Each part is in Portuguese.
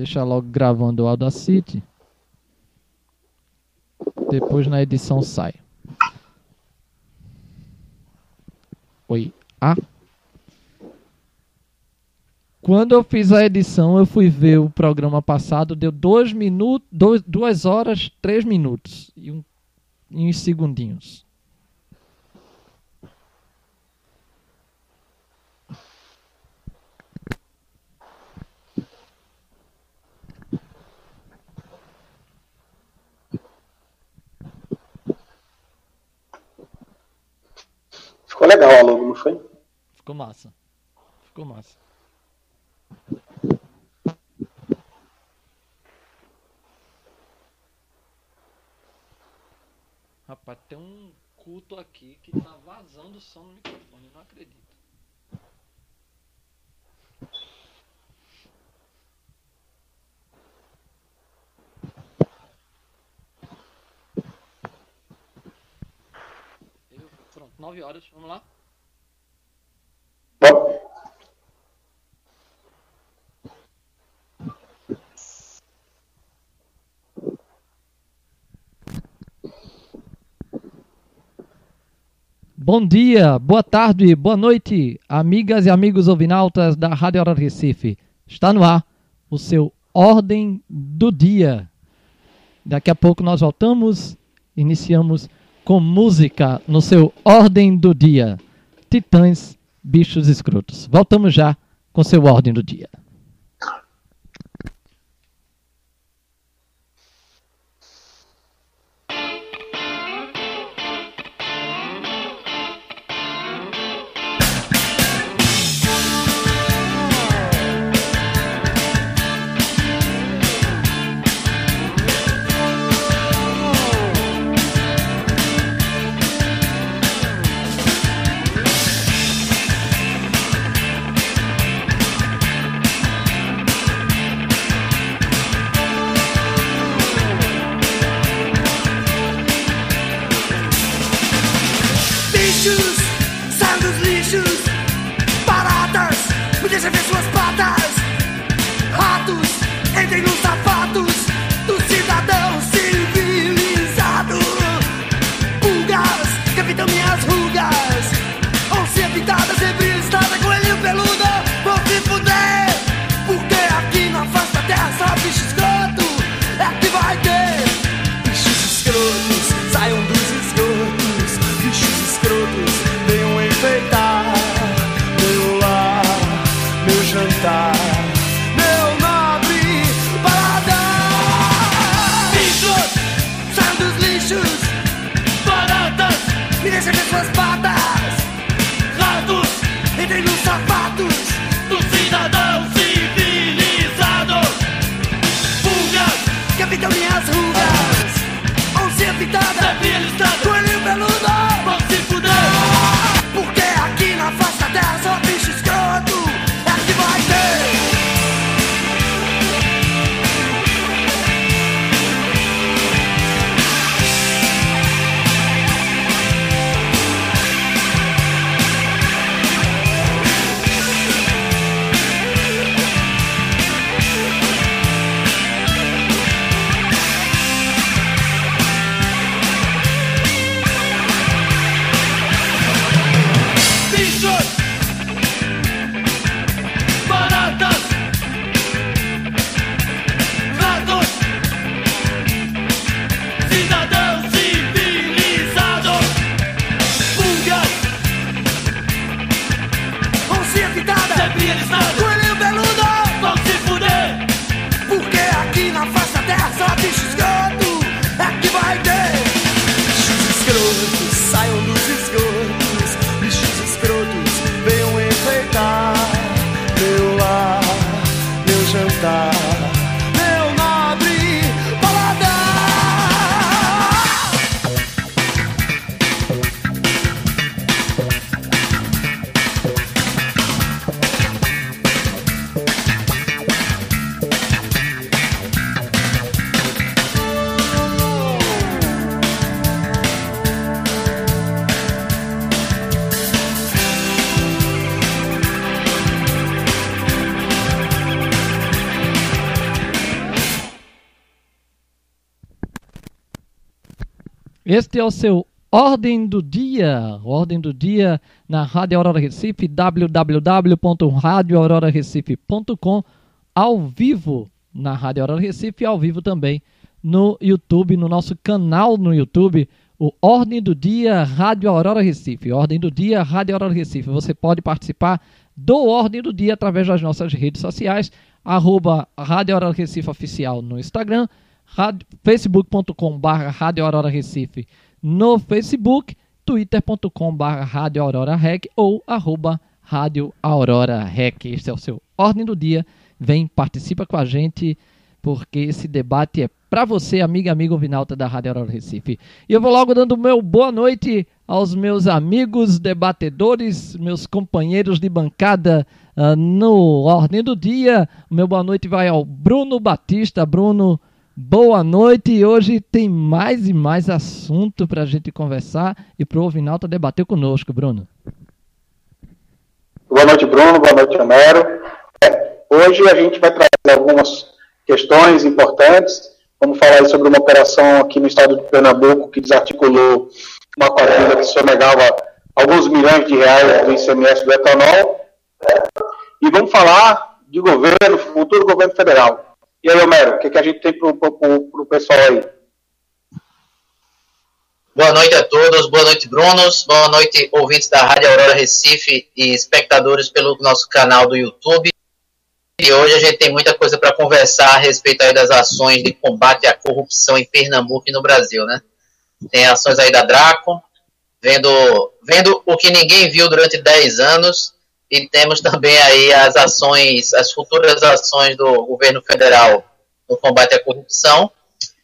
Deixa logo gravando o Audacity. Depois na edição sai. Oi. Ah. Quando eu fiz a edição, eu fui ver o programa passado, deu dois minutos, dois, duas horas, três minutos e, um, e uns segundinhos. Legal a logo, não foi? Ficou massa. Ficou massa. Rapaz, tem um culto aqui que tá vazando som no microfone, não acredito. Eu- Pronto, 9 horas, vamos lá? Bom, dia, boa tarde, boa noite, amigas e amigos ouvinautas da Rádio Hora Recife. Está no ar o seu Ordem do Dia. Daqui a pouco nós voltamos, iniciamos com música no seu Ordem do Dia. Titãs, bichos escrotos. Voltamos já com seu Ordem do Dia. Este é o seu Ordem do Dia. Ordem do Dia na Rádio Aurora Recife, www.radioaurorarecife.com, ao vivo na Rádio Aurora Recife e ao vivo também no YouTube, no nosso canal no YouTube, o Ordem do Dia Rádio Aurora Recife. Ordem do Dia Rádio Aurora Recife. Você pode participar do Ordem do Dia através das nossas redes sociais, arroba Rádio Aurora Recife Oficial no Instagram, facebook.com.br Rádio Aurora Recife no Facebook, twitter.com.br Rádio Aurora Rec ou arroba Rádio Aurora Rec. Este é o seu Ordem do Dia. Vem, participa com a gente, porque esse debate é para você, amiga amigo Vinalta da Rádio Aurora Recife. E eu vou logo dando meu boa noite aos meus amigos debatedores, meus companheiros de bancada uh, no Ordem do Dia. Meu boa noite vai ao Bruno Batista. Bruno, boa noite. E hoje tem mais e mais assunto para a gente conversar e para o Vinalta debater conosco, Bruno. Boa noite, Bruno. Boa noite, Homero. É, hoje a gente vai trazer algumas questões importantes Vamos falar sobre uma operação aqui no estado de Pernambuco que desarticulou uma quadrilha que sonegava alguns milhões de reais do ICMS do etanol. E vamos falar de governo, futuro governo federal. E aí, Homero, o que, que a gente tem para o pessoal aí? Boa noite a todos, boa noite, Brunos, boa noite, ouvintes da Rádio Aurora Recife e espectadores pelo nosso canal do YouTube. E hoje a gente tem muita coisa para conversar a respeito aí das ações de combate à corrupção em Pernambuco e no Brasil, né? Tem ações aí da Draco, vendo, vendo o que ninguém viu durante 10 anos, e temos também aí as ações, as futuras ações do governo federal no combate à corrupção,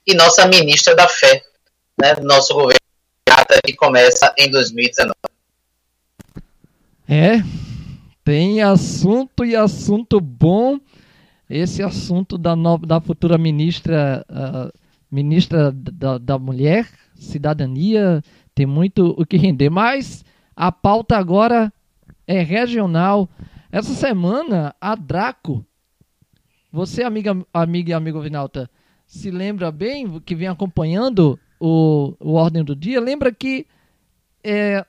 e nossa ministra da Fé, né? Nosso governo que começa em 2019. É, tem assunto e assunto bom. Esse assunto da, nova, da futura ministra, uh, ministra da, da Mulher, Cidadania, tem muito o que render. Mas a pauta agora é regional. Essa semana, a Draco, você, amiga, amiga e amigo Vinalta, se lembra bem, que vem acompanhando o, o Ordem do Dia, lembra que é,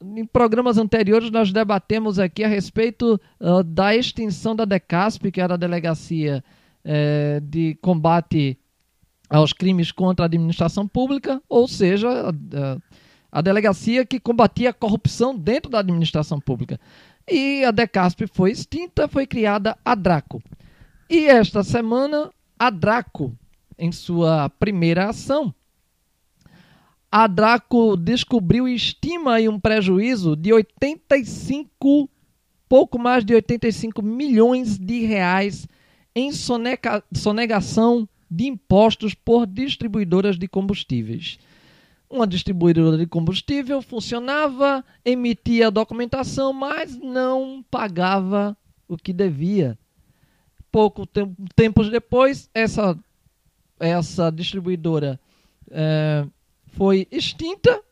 em programas anteriores nós debatemos aqui a respeito uh, da extinção da DECASP, que era a Delegacia uh, de Combate aos Crimes contra a Administração Pública, ou seja, uh, a delegacia que combatia a corrupção dentro da administração pública. E a DECASP foi extinta, foi criada a DRACO. E esta semana, a DRACO, em sua primeira ação, a Draco descobriu e estima um prejuízo de 85, pouco mais de 85 milhões de reais em sonega, sonegação de impostos por distribuidoras de combustíveis. Uma distribuidora de combustível funcionava, emitia documentação, mas não pagava o que devia. Pouco tempo, tempos depois, essa, essa distribuidora é, foi extinta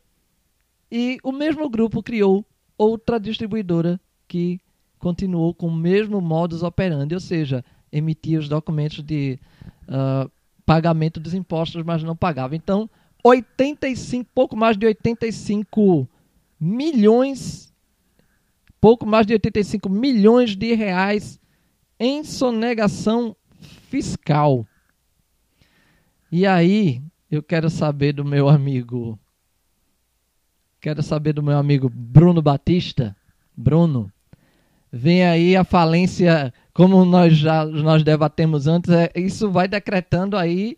e o mesmo grupo criou outra distribuidora que continuou com o mesmo modus operandi, ou seja, emitia os documentos de uh, pagamento dos impostos, mas não pagava. Então, 85, pouco mais de 85 milhões, pouco mais de 85 milhões de reais em sonegação fiscal. E aí, eu quero saber do meu amigo. Quero saber do meu amigo Bruno Batista. Bruno, vem aí a falência, como nós já nós debatemos antes, é, isso vai decretando aí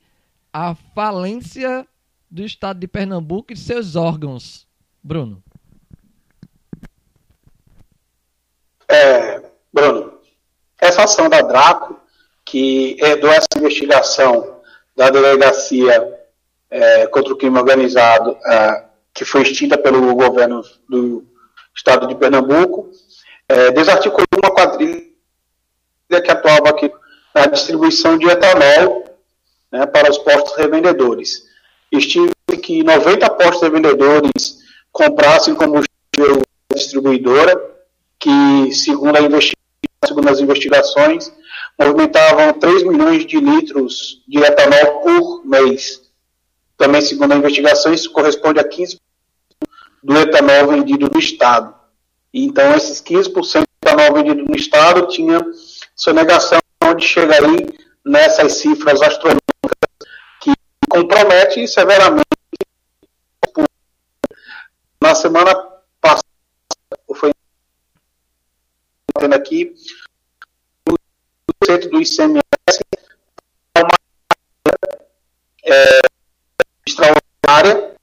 a falência do estado de Pernambuco e seus órgãos. Bruno. É, Bruno, essa ação da Draco, que herdou essa investigação da delegacia é, contra o crime organizado, é, que foi extinta pelo governo do estado de Pernambuco, é, desarticulou uma quadrilha que atuava aqui na distribuição de etanol né, para os postos revendedores. Que 90 postos revendedores comprassem combustível da distribuidora, que, segundo, segundo as investigações, movimentavam 3 milhões de litros de etanol por mês. Também, segundo a investigação, isso corresponde a 15% do etanol vendido no Estado. Então, esses 15% do etanol vendido no Estado tinha sonegação onde chegaria nessas cifras astronômicas que comprometem severamente na semana passada, foi tendo aqui, o centro do ICMS uma é, extraordinária,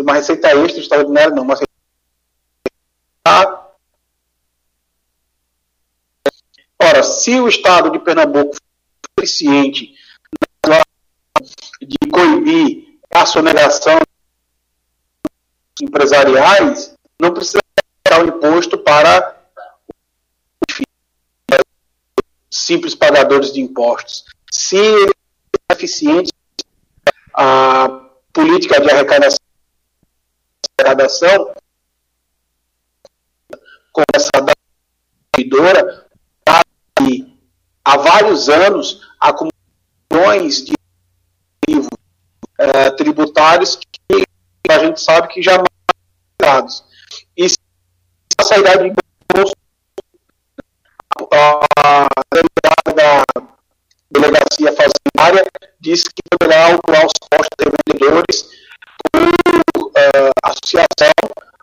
uma receita extra extraordinária, não, uma receita Ora, se o Estado de Pernambuco for eficiente de coibir a sonegação empresariais, não precisa pagar o imposto para simples pagadores de impostos. Se ele é eficiente, a política de arrecadação, começa a dar há vários anos acumulações de eh, tributários que a gente sabe que já dados. E se a saída de imposto, a delegada da delegacia fazendária disse que poderá autuar os costos de vendedores por uh, associação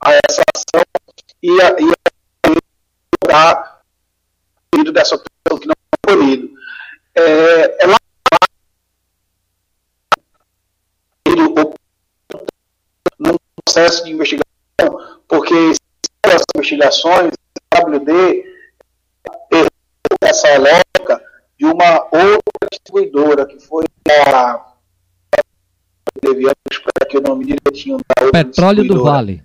a essa ação e, a, e a, a dessa pessoa que não foi colhido. É, é lá num processo de investigação porque as a WD essa lógica de uma outra distribuidora, que foi a. aqui o nome direitinho da Petróleo do Vale.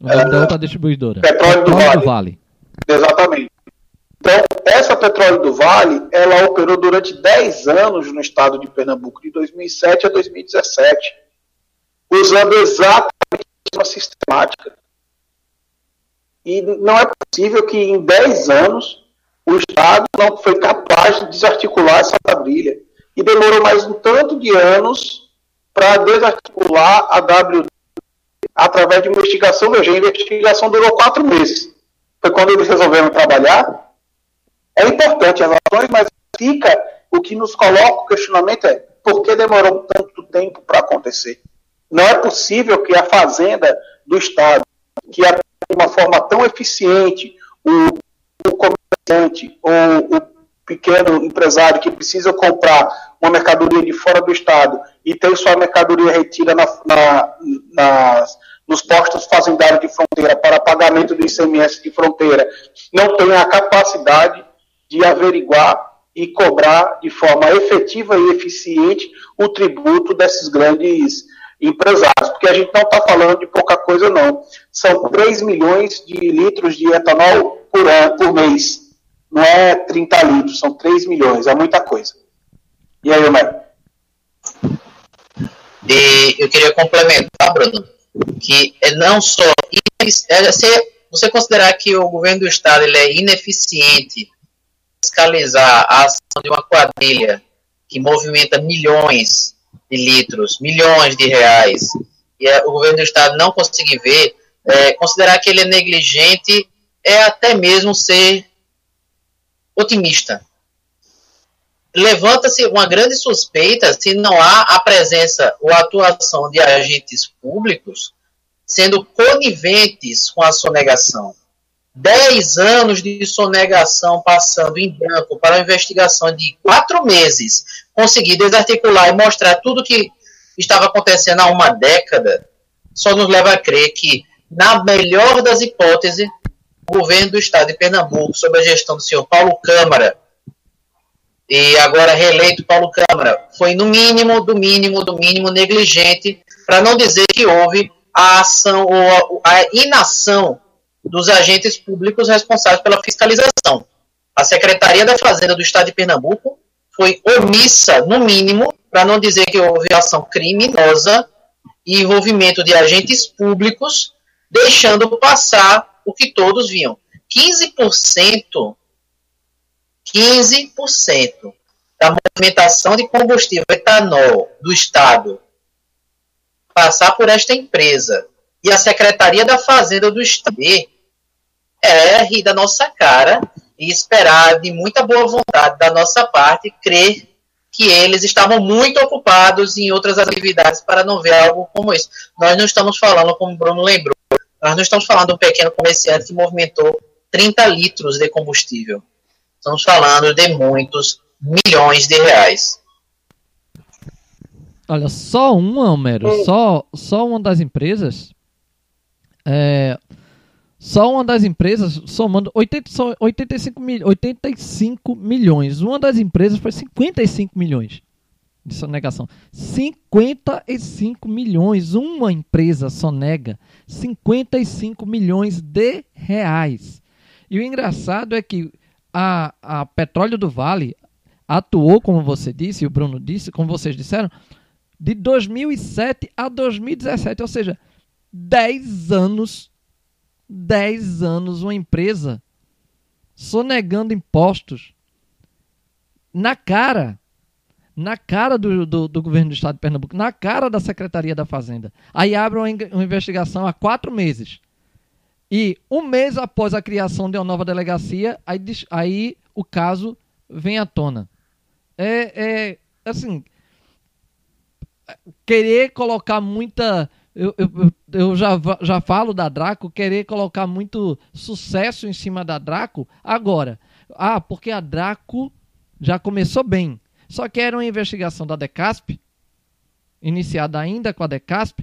O nome é, da outra distribuidora. Petróleo, Petróleo do, vale. do Vale. Exatamente. Então, essa Petróleo do Vale, ela operou durante 10 anos no estado de Pernambuco, de 2007 a 2017, usando exatamente a mesma sistemática. E não é possível que em 10 anos o Estado não foi capaz de desarticular essa quadrilha. E demorou mais um tanto de anos para desarticular a WD através de uma investigação. Veja, a investigação durou quatro meses. Foi quando eles resolveram trabalhar. É importante as ações, mas fica o que nos coloca o questionamento é por que demorou tanto tempo para acontecer? Não é possível que a fazenda do Estado, que é de uma forma tão eficiente o, o comerciante ou o pequeno empresário que precisa comprar uma mercadoria de fora do estado e tem sua mercadoria retida na, na, nas, nos postos fazendários de fronteira para pagamento do ICMS de fronteira, não tem a capacidade de averiguar e cobrar de forma efetiva e eficiente o tributo desses grandes empresários, porque a gente não está falando de pouca coisa, não. São 3 milhões de litros de etanol por, ano, por mês. Não é 30 litros, são 3 milhões, é muita coisa. E aí, Omar? E eu queria complementar, Bruno, que é não só. É, você considerar que o governo do Estado ele é ineficiente fiscalizar a ação de uma quadrilha que movimenta milhões de litros, milhões de reais, e o governo do estado não conseguir ver, é, considerar que ele é negligente é até mesmo ser otimista. Levanta-se uma grande suspeita se não há a presença ou a atuação de agentes públicos sendo coniventes com a sonegação. Dez anos de sonegação passando em branco para uma investigação de quatro meses, conseguir desarticular e mostrar tudo que estava acontecendo há uma década, só nos leva a crer que, na melhor das hipóteses, o governo do estado de Pernambuco, sob a gestão do senhor Paulo Câmara, e agora reeleito Paulo Câmara, foi no mínimo, do mínimo, do mínimo negligente, para não dizer que houve a ação ou a inação dos agentes públicos responsáveis pela fiscalização. A Secretaria da Fazenda do Estado de Pernambuco foi omissa, no mínimo, para não dizer que houve ação criminosa e envolvimento de agentes públicos, deixando passar o que todos viam. 15%, 15% da movimentação de combustível etanol do Estado passar por esta empresa e a Secretaria da Fazenda do Estado é rir da nossa cara e esperar de muita boa vontade da nossa parte crer que eles estavam muito ocupados em outras atividades para não ver algo como isso. Nós não estamos falando, como o Bruno lembrou, nós não estamos falando de um pequeno comerciante que movimentou 30 litros de combustível. Estamos falando de muitos milhões de reais. Olha, só uma, Homero, só, só uma das empresas é, só uma das empresas, somando 80, 85, mil, 85 milhões. Uma das empresas foi 55 milhões de sonegação. 55 milhões. Uma empresa sonega 55 milhões de reais. E o engraçado é que a, a Petróleo do Vale atuou, como você disse, e o Bruno disse, como vocês disseram, de 2007 a 2017. Ou seja, 10 anos 10 anos uma empresa sonegando impostos na cara, na cara do, do, do, governo do estado de Pernambuco, na cara da Secretaria da Fazenda. Aí abre uma, uma investigação há quatro meses. E um mês após a criação de uma nova delegacia, aí, aí o caso vem à tona. É, é assim, querer colocar muita eu, eu, eu já, já falo da Draco, querer colocar muito sucesso em cima da Draco agora. Ah, porque a Draco já começou bem. Só que era uma investigação da Decasp, iniciada ainda com a Decasp,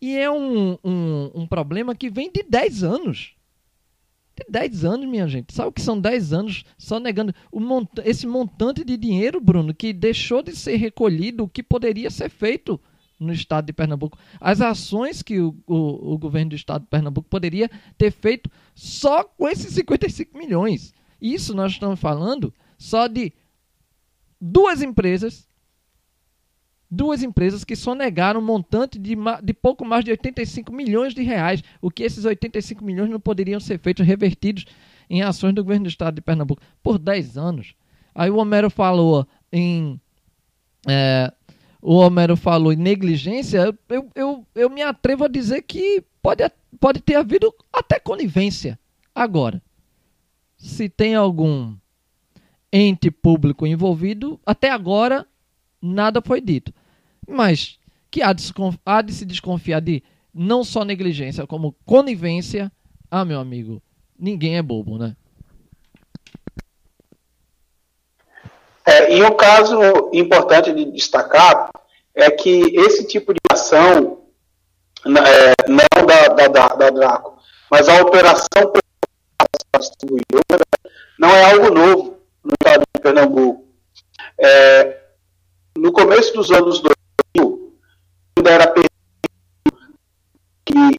e é um, um, um problema que vem de 10 anos. De 10 anos, minha gente. Sabe o que são 10 anos só negando mont esse montante de dinheiro, Bruno, que deixou de ser recolhido, o que poderia ser feito no estado de Pernambuco. As ações que o, o, o, governo do estado de Pernambuco poderia ter feito só com esses 55 milhões. Isso nós estamos falando só de duas empresas, duas empresas que sonegaram um montante de, de pouco mais de 85 milhões de reais, o que esses 85 milhões não poderiam ser feitos revertidos em ações do governo do estado de Pernambuco por 10 anos. Aí o Homero falou em é, o Homero falou em negligência, eu, eu, eu me atrevo a dizer que pode, pode ter havido até conivência. Agora, se tem algum ente público envolvido, até agora nada foi dito. Mas que há de, há de se desconfiar de não só negligência, como conivência, ah, meu amigo, ninguém é bobo, né? É, e um caso importante de destacar é que esse tipo de ação, é, não da, da, da, da Draco, mas a operação distribuidora, não é algo novo no estado de Pernambuco. É, no começo dos anos 2000, ainda era permitido que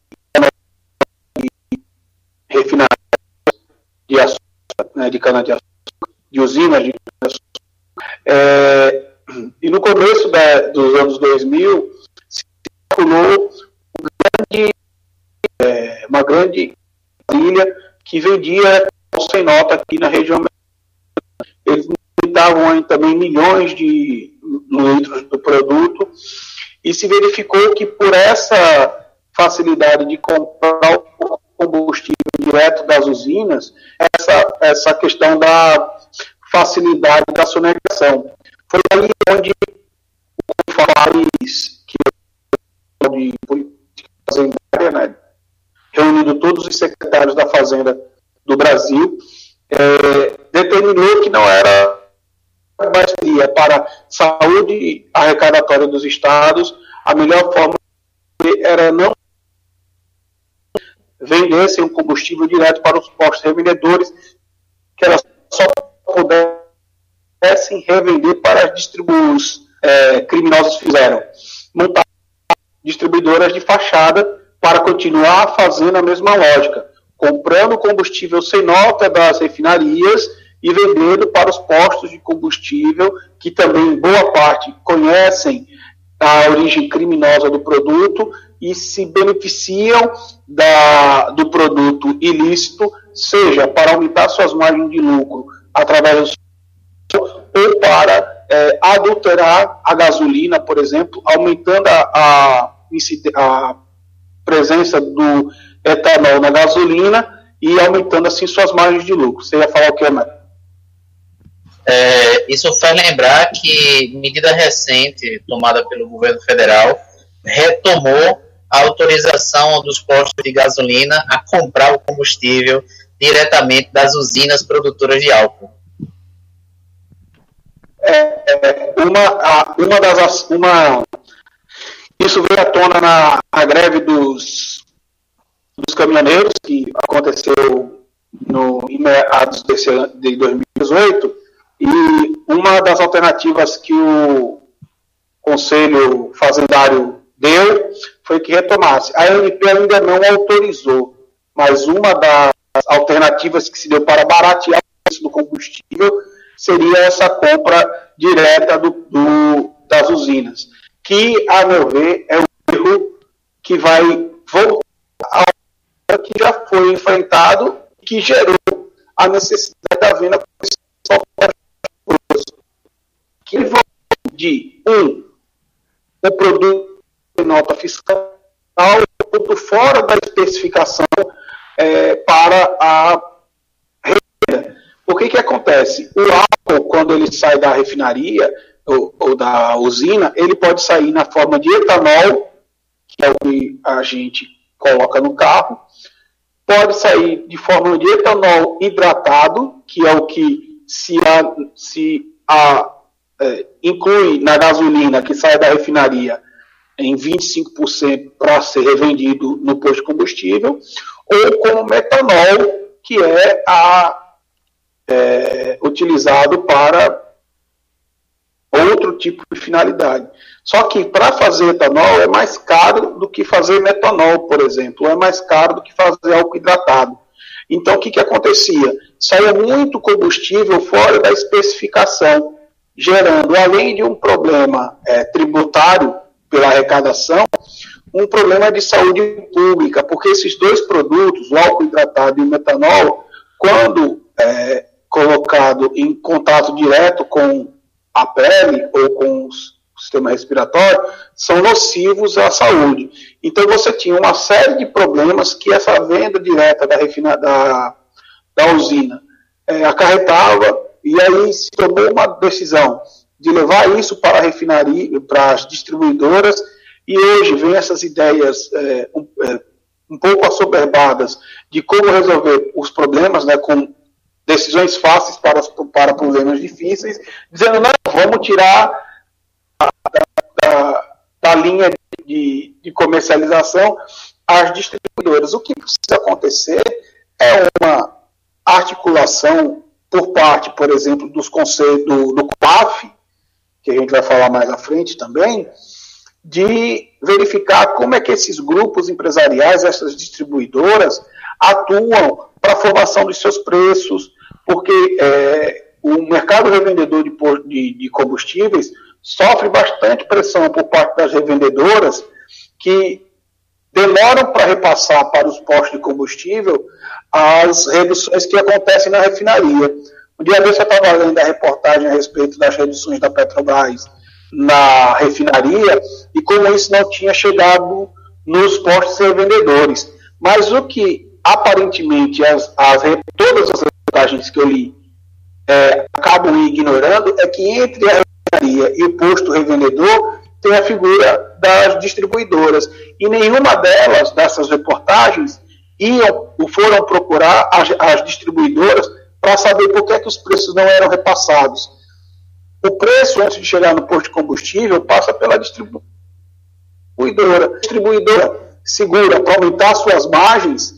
refinaria de açúcar, né, de cana-de-açúcar, de usinas de cana-de-açúcar, é, e no começo da, dos anos 2000, se calculou grande, é, uma grande ilha que vendia sem nota aqui na região. Eles limitavam também milhões de litros do produto e se verificou que por essa facilidade de comprar o combustível direto das usinas, essa, essa questão da facilidade da sonegação. Foi ali onde o Falares, que é de política fazendária, né, reunindo todos os secretários da Fazenda do Brasil, é, determinou que não era mais para saúde arrecadatória dos estados, a melhor forma era não vendessem o combustível direto para os postos revendedores, que era só pudessem revender para as distribuidoras é, criminosos fizeram. Montar distribuidoras de fachada para continuar fazendo a mesma lógica, comprando combustível sem nota das refinarias e vendendo para os postos de combustível, que também boa parte conhecem a origem criminosa do produto e se beneficiam da, do produto ilícito, seja para aumentar suas margens de lucro através do ou para é, adulterar a gasolina, por exemplo, aumentando a, a, a presença do etanol na gasolina e aumentando assim suas margens de lucro. Você ia falar o que, Mário? É, isso faz lembrar que medida recente tomada pelo governo federal retomou a autorização dos postos de gasolina a comprar o combustível diretamente das usinas produtoras de álcool. É, é uma, uma das uma isso veio à tona na, na greve dos, dos caminhoneiros que aconteceu no em meados de 2018 e uma das alternativas que o Conselho Fazendário deu foi que retomasse. A ANP ainda não autorizou, mas uma das alternativas que se deu para baratear o preço do combustível seria essa compra direta do, do, das usinas, que, a meu ver, é um erro que vai voltar ao que já foi enfrentado e que gerou a necessidade da venda que vão de um, o produto de nota fiscal, produto fora da especificação é, para a renda. O que, que acontece? O álcool, quando ele sai da refinaria ou, ou da usina, ele pode sair na forma de etanol, que é o que a gente coloca no carro, pode sair de forma de etanol hidratado, que é o que se a, se a é, inclui na gasolina que sai da refinaria em 25% para ser revendido no posto de combustível, ou como metanol, que é, a, é, utilizado para outro tipo de finalidade. Só que para fazer etanol é mais caro do que fazer metanol, por exemplo, é mais caro do que fazer álcool hidratado. Então o que, que acontecia? Saía muito combustível fora da especificação gerando, além de um problema é, tributário pela arrecadação, um problema de saúde pública, porque esses dois produtos, o álcool hidratado e o metanol, quando é, colocado em contato direto com a pele ou com o sistema respiratório, são nocivos à saúde. Então você tinha uma série de problemas que essa venda direta da, refina, da, da usina é, acarretava e aí se tomou uma decisão de levar isso para a refinaria, para as distribuidoras, e hoje vem essas ideias é, um, é, um, pouco assoberbadas de como resolver os problemas, né, com decisões fáceis para, para problemas difíceis, dizendo, não, vamos tirar da, da, da linha de, de comercialização as distribuidoras. O que precisa acontecer é uma articulação por parte, por exemplo, dos conselhos do, do COAF, que a gente vai falar mais à frente também, de verificar como é que esses grupos empresariais, essas distribuidoras, atuam para a formação dos seus preços, porque é, o mercado revendedor de, de, de combustíveis sofre bastante pressão por parte das revendedoras que demoram para repassar para os postos de combustível as reduções que acontecem na refinaria. Um dia desse eu estava lendo a reportagem a respeito das reduções da Petrobras na refinaria e como isso não tinha chegado nos postos revendedores. Mas o que aparentemente as, as todas as reportagens que eu li é, acabam ignorando é que entre a refinaria e o posto revendedor tem a figura das distribuidoras. E nenhuma delas, dessas reportagens, iam, foram procurar as, as distribuidoras para saber por que, é que os preços não eram repassados. O preço, antes de chegar no posto de combustível, passa pela distribuidora. Distribuidora segura para aumentar suas margens,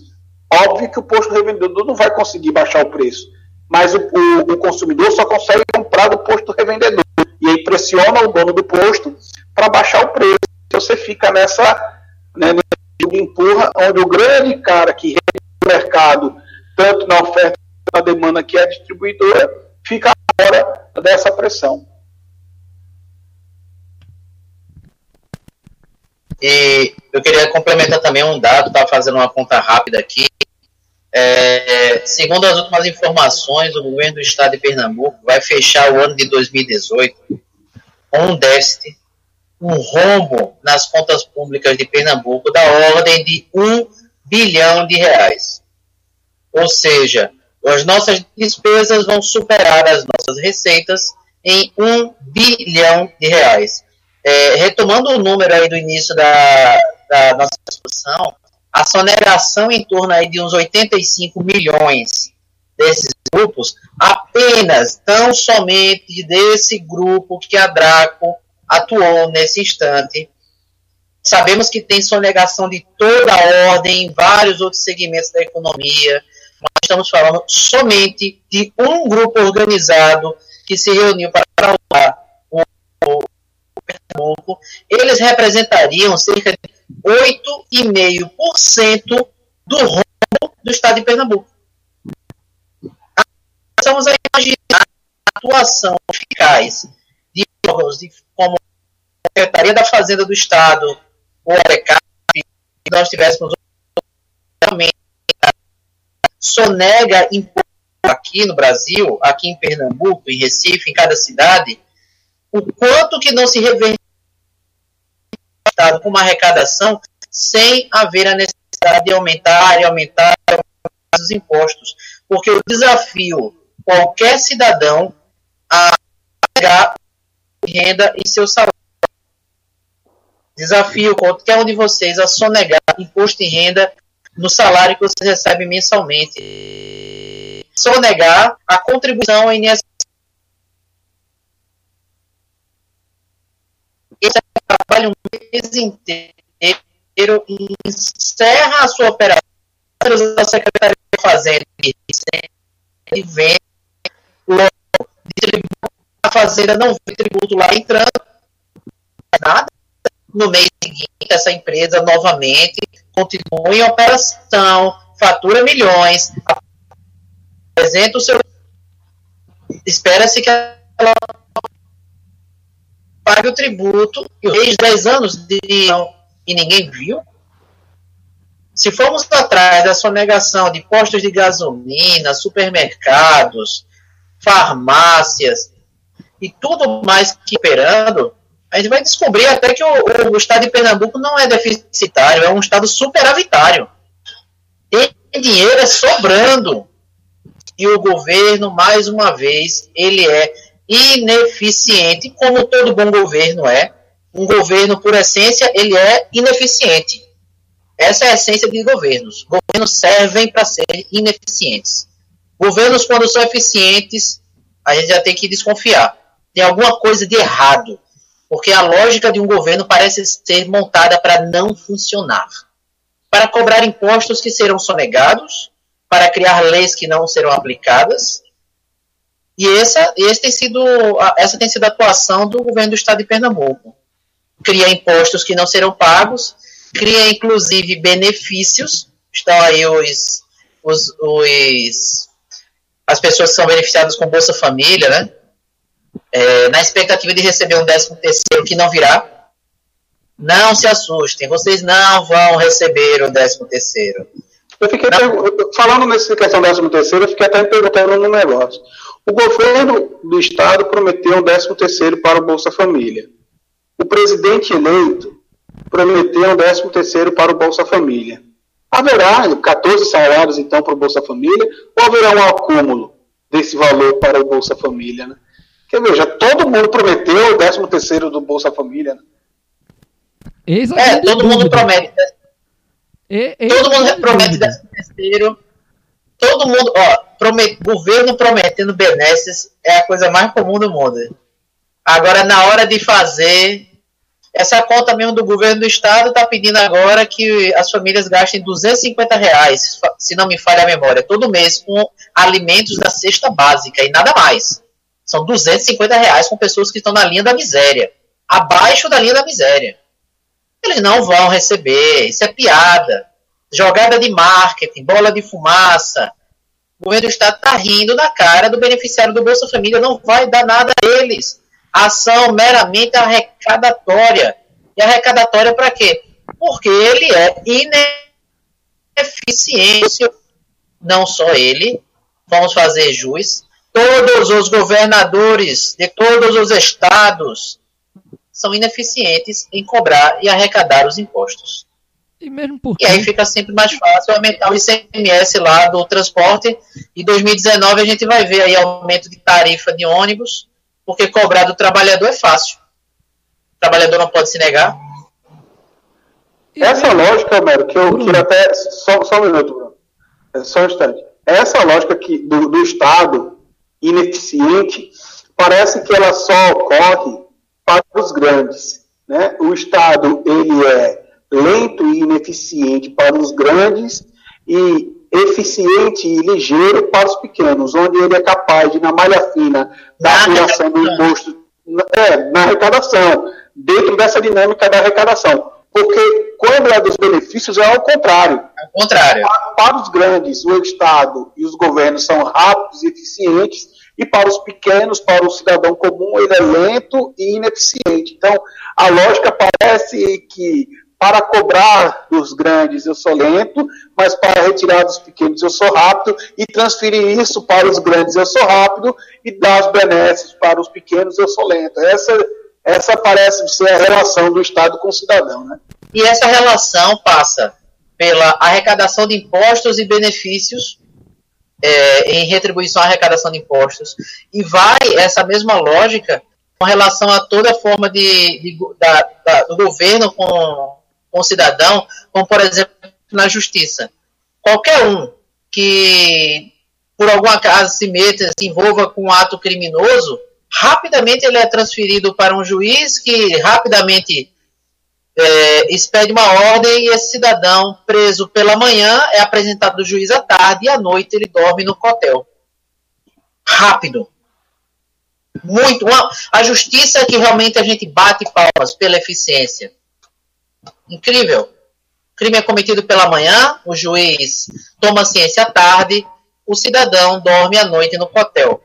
óbvio que o posto revendedor não vai conseguir baixar o preço. Mas o, o, o consumidor só consegue comprar do posto revendedor. E aí pressiona o dono do posto para baixar o preço. Então você fica nessa, né, empurra, onde o grande cara que rege o mercado, tanto na oferta quanto na demanda, que é a distribuidora, fica fora dessa pressão. E eu queria complementar também um dado, estava fazendo uma conta rápida aqui. É, segundo as últimas informações, o governo do estado de Pernambuco vai fechar o ano de 2018 com um déficit um rombo nas contas públicas de Pernambuco da ordem de um bilhão de reais. Ou seja, as nossas despesas vão superar as nossas receitas em um bilhão de reais. É, retomando o número aí do início da, da nossa discussão, a sonegação em torno aí de uns 85 milhões desses grupos, apenas, tão somente desse grupo que a Draco atuou nesse instante. Sabemos que tem sonegação de toda a ordem em vários outros segmentos da economia, mas estamos falando somente de um grupo organizado que se reuniu para usar o, o Pernambuco. Eles representariam cerca de 8,5% do rombo do estado de Pernambuco. Estamos a imaginar a atuação eficaz de órgãos de, como a Secretaria da Fazenda do Estado ou a ECAP, nós tivéssemos realmente sonega imposto aqui no Brasil, aqui em Pernambuco, em Recife, em cada cidade, o quanto que não se revertiu com uma arrecadação sem haver a necessidade de aumentar e aumentar, os impostos. Porque o desafio qualquer cidadão a pagar renda em seu salário. Desafio qualquer um de vocês a sonegar imposto em renda no salário que vocês recebem mensalmente. Sonegar a contribuição ao INSS. Esse é trabalho um mês inteiro encerra a sua operação da Secretaria de Fazenda e vem a Fazenda não vê tributo lá entrando, nada. No mês seguinte, essa empresa novamente continua em operação, fatura milhões, apresenta o seu. Espera-se que ela pague o tributo e os 10 anos de, e ninguém viu. Se formos atrás da sonegação de postos de gasolina, supermercados, farmácias e tudo mais que operando, a gente vai descobrir até que o, o, estado de Pernambuco não é deficitário, é um estado superavitário. Tem dinheiro é sobrando. E o governo, mais uma vez, ele é ineficiente, como todo bom governo é. Um governo, por essência, ele é ineficiente. Essa é a essência de governos. Governos servem para serem ineficientes. Governos, quando são eficientes, a gente já tem que desconfiar. Tem alguma coisa de errado. Porque a lógica de um governo parece ser montada para não funcionar. Para cobrar impostos que serão sonegados, para criar leis que não serão aplicadas. E essa, esse tem sido, essa tem sido a atuação do governo do estado de Pernambuco. Cria impostos que não serão pagos cria inclusive benefícios, estão aí os, os, os as pessoas que são beneficiadas com Bolsa Família, né? Na expectativa de receber um décimo terceiro que não virá. Não se assustem, vocês não vão receber o décimo terceiro. Eu fiquei falando nessa questão do décimo terceiro, eu fiquei até me perguntando um negócio. O governo do estado prometeu um décimo terceiro para o Bolsa Família. O presidente eleito prometeu um 13 terceiro para o Bolsa Família. Haverá 14 salários, então, para o Bolsa Família, ou haverá um acúmulo desse valor para o Bolsa Família, né? Quer ver, já todo mundo prometeu o 13 terceiro do Bolsa Família, né? é, todo mundo promete. E, todo mundo promete 13 terceiro. Todo mundo, ó, promet, governo prometendo benesses é a coisa mais comum do mundo. Agora, na hora de fazer, essa conta mesmo do governo do estado está pedindo agora que as famílias gastem 250 reais, se não me falha a memória, todo mês com alimentos da cesta básica e nada mais. São 250 reais com pessoas que estão na linha da miséria, abaixo da linha da miséria. Eles não vão receber, isso é piada. Jogada de marketing, bola de fumaça. O governo do estado está rindo na cara do beneficiário do Bolsa Família, não vai dar nada a eles ação meramente arrecadatória. E arrecadatória para quê? Porque ele é ineficiente. Não só ele, vamos fazer jus. Todos os governadores de todos os estados são ineficientes em cobrar e arrecadar os impostos. E mesmo porque. E aí fica sempre mais fácil aumentar o ICMS lá do transporte. Em 2019 a gente vai ver aí aumento de tarifa de ônibus, porque cobrar do trabalhador é fácil. O trabalhador não pode se negar. Essa lógica, Homero, que eu queria até. Só, só um minuto, Bruno. É só um instante. Essa lógica que, do, do Estado ineficiente, parece que ela só ocorre para os grandes. Né? O Estado ele é lento e ineficiente para os grandes e eficiente e ligeiro para os pequenos, onde ele é capaz de, na malha fina da apuração do imposto, é, na arrecadação, dentro dessa dinâmica da arrecadação. Porque quando é dos benefícios, é ao contrário. Ao contrário. Para, para os grandes, o Estado e os governos são rápidos e eficientes, e para os pequenos, para o cidadão comum, ele é lento e ineficiente. Então, a lógica parece que para cobrar dos grandes eu sou lento, mas para retirar dos pequenos eu sou rápido, e transferir isso para os grandes eu sou rápido, e dar os benesses para os pequenos eu sou lento. Essa, essa parece ser a relação do Estado com o cidadão. Né? E essa relação passa pela arrecadação de impostos e benefícios é, em retribuição à arrecadação de impostos, e vai essa mesma lógica com relação a toda forma de, de da, da, do governo com com o cidadão, como por exemplo na justiça. Qualquer um que por algum acaso se meta, se envolva com um ato criminoso, rapidamente ele é transferido para um juiz que rapidamente é, expede uma ordem e esse cidadão preso pela manhã é apresentado do juiz à tarde e à noite ele dorme no hotel. Rápido. Muito. Uma, a justiça que realmente a gente bate palmas pela eficiência. Incrível. Crime é cometido pela manhã, o juiz toma ciência à tarde, o cidadão dorme à noite no hotel.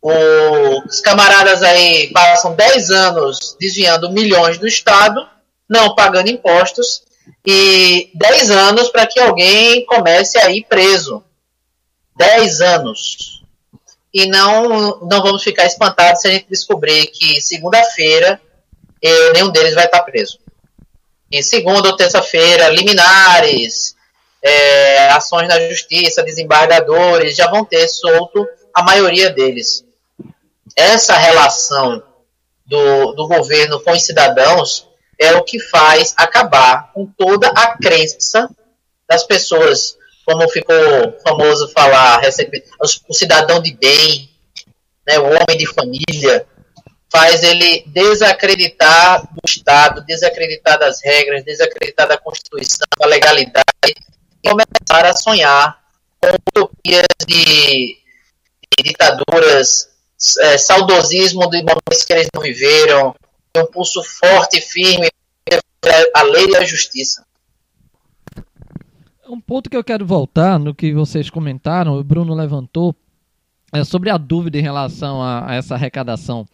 Os camaradas aí passam 10 anos desviando milhões do Estado, não pagando impostos, e 10 anos para que alguém comece a ir preso. 10 anos. E não, não vamos ficar espantados se a gente descobrir que segunda-feira nenhum deles vai estar preso em segunda ou terça-feira, liminares, é, ações na justiça, desembargadores, já vão ter solto a maioria deles. Essa relação do, do governo com os cidadãos é o que faz acabar com toda a crença das pessoas, como ficou famoso falar o cidadão de bem, né, o homem de família, faz ele desacreditar do Estado, desacreditar das regras, desacreditar da Constituição, da legalidade, e começar a sonhar com utopias de, de ditaduras, é, saudosismo de momentos que eles não viveram, um pulso forte e firme a lei e a justiça. Um ponto que eu quero voltar no que vocês comentaram, o Bruno levantou, é sobre a dúvida em relação a, a essa arrecadação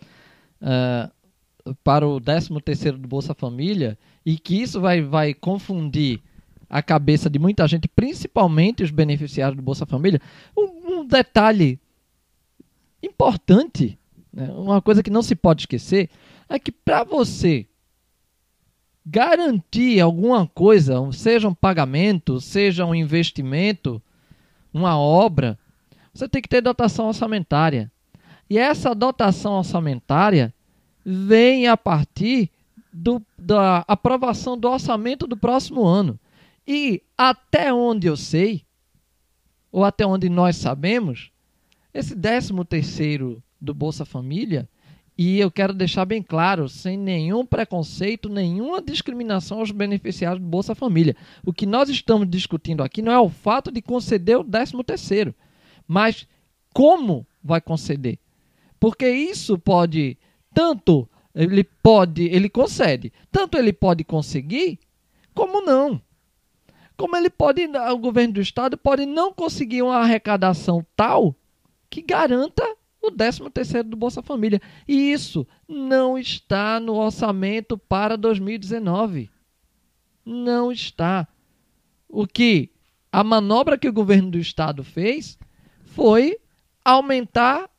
uh, para o 13º do Bolsa Família e que isso vai, vai confundir a cabeça de muita gente, principalmente os beneficiários do Bolsa Família. Um, um detalhe importante, né, uma coisa que não se pode esquecer, é que para você garantir alguma coisa, seja um pagamento, seja um investimento, uma obra, você tem que ter dotação orçamentária. E essa dotação orçamentária vem a partir do, da aprovação do orçamento do próximo ano. E até onde eu sei, ou até onde nós sabemos, esse 13 terceiro do Bolsa Família, e eu quero deixar bem claro, sem nenhum preconceito, nenhuma discriminação aos beneficiários do Bolsa Família. O que nós estamos discutindo aqui não é o fato de conceder o 13 terceiro, mas como vai conceder. Porque isso pode tanto ele pode, ele concede, tanto ele pode conseguir, como não. Como ele pode, o governo do estado pode não conseguir uma arrecadação tal que garanta o 13 terceiro do Bolsa Família. E isso não está no orçamento para 2019. Não está. O que a manobra que o governo do estado fez foi aumentar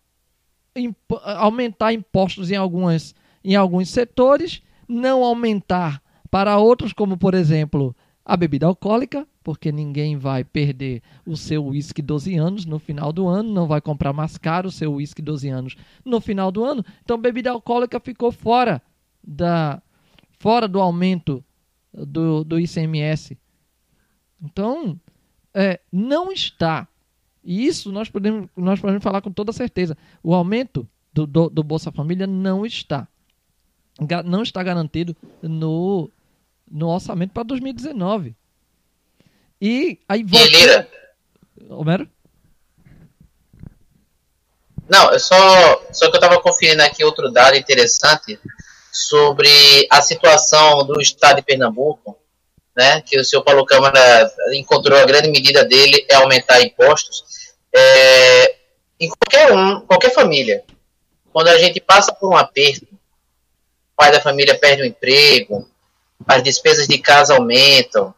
imp aumentar impostos em algumas em alguns setores, não aumentar para outros, como por exemplo a bebida alcoólica, porque ninguém vai perder o seu uísque 12 anos no final do ano, não vai comprar mais caro o seu uísque 12 anos no final do ano. Então, bebida alcoólica ficou fora da fora do aumento do, do ICMS. Então, é, não está. E isso nós podemos, nós podemos falar com toda certeza. O aumento do, do, do Bolsa Família não está. Não está garantido no, no orçamento para 2019. E aí volta. Lira. Homero? Não, eu só, só que eu estava conferindo aqui outro dado interessante sobre a situação do estado de Pernambuco, né, que o senhor Paulo Câmara encontrou a grande medida dele é aumentar impostos. É, em qualquer um, qualquer família, quando a gente passa por um aperto, o pai da família perde o emprego, as despesas de casa aumentam,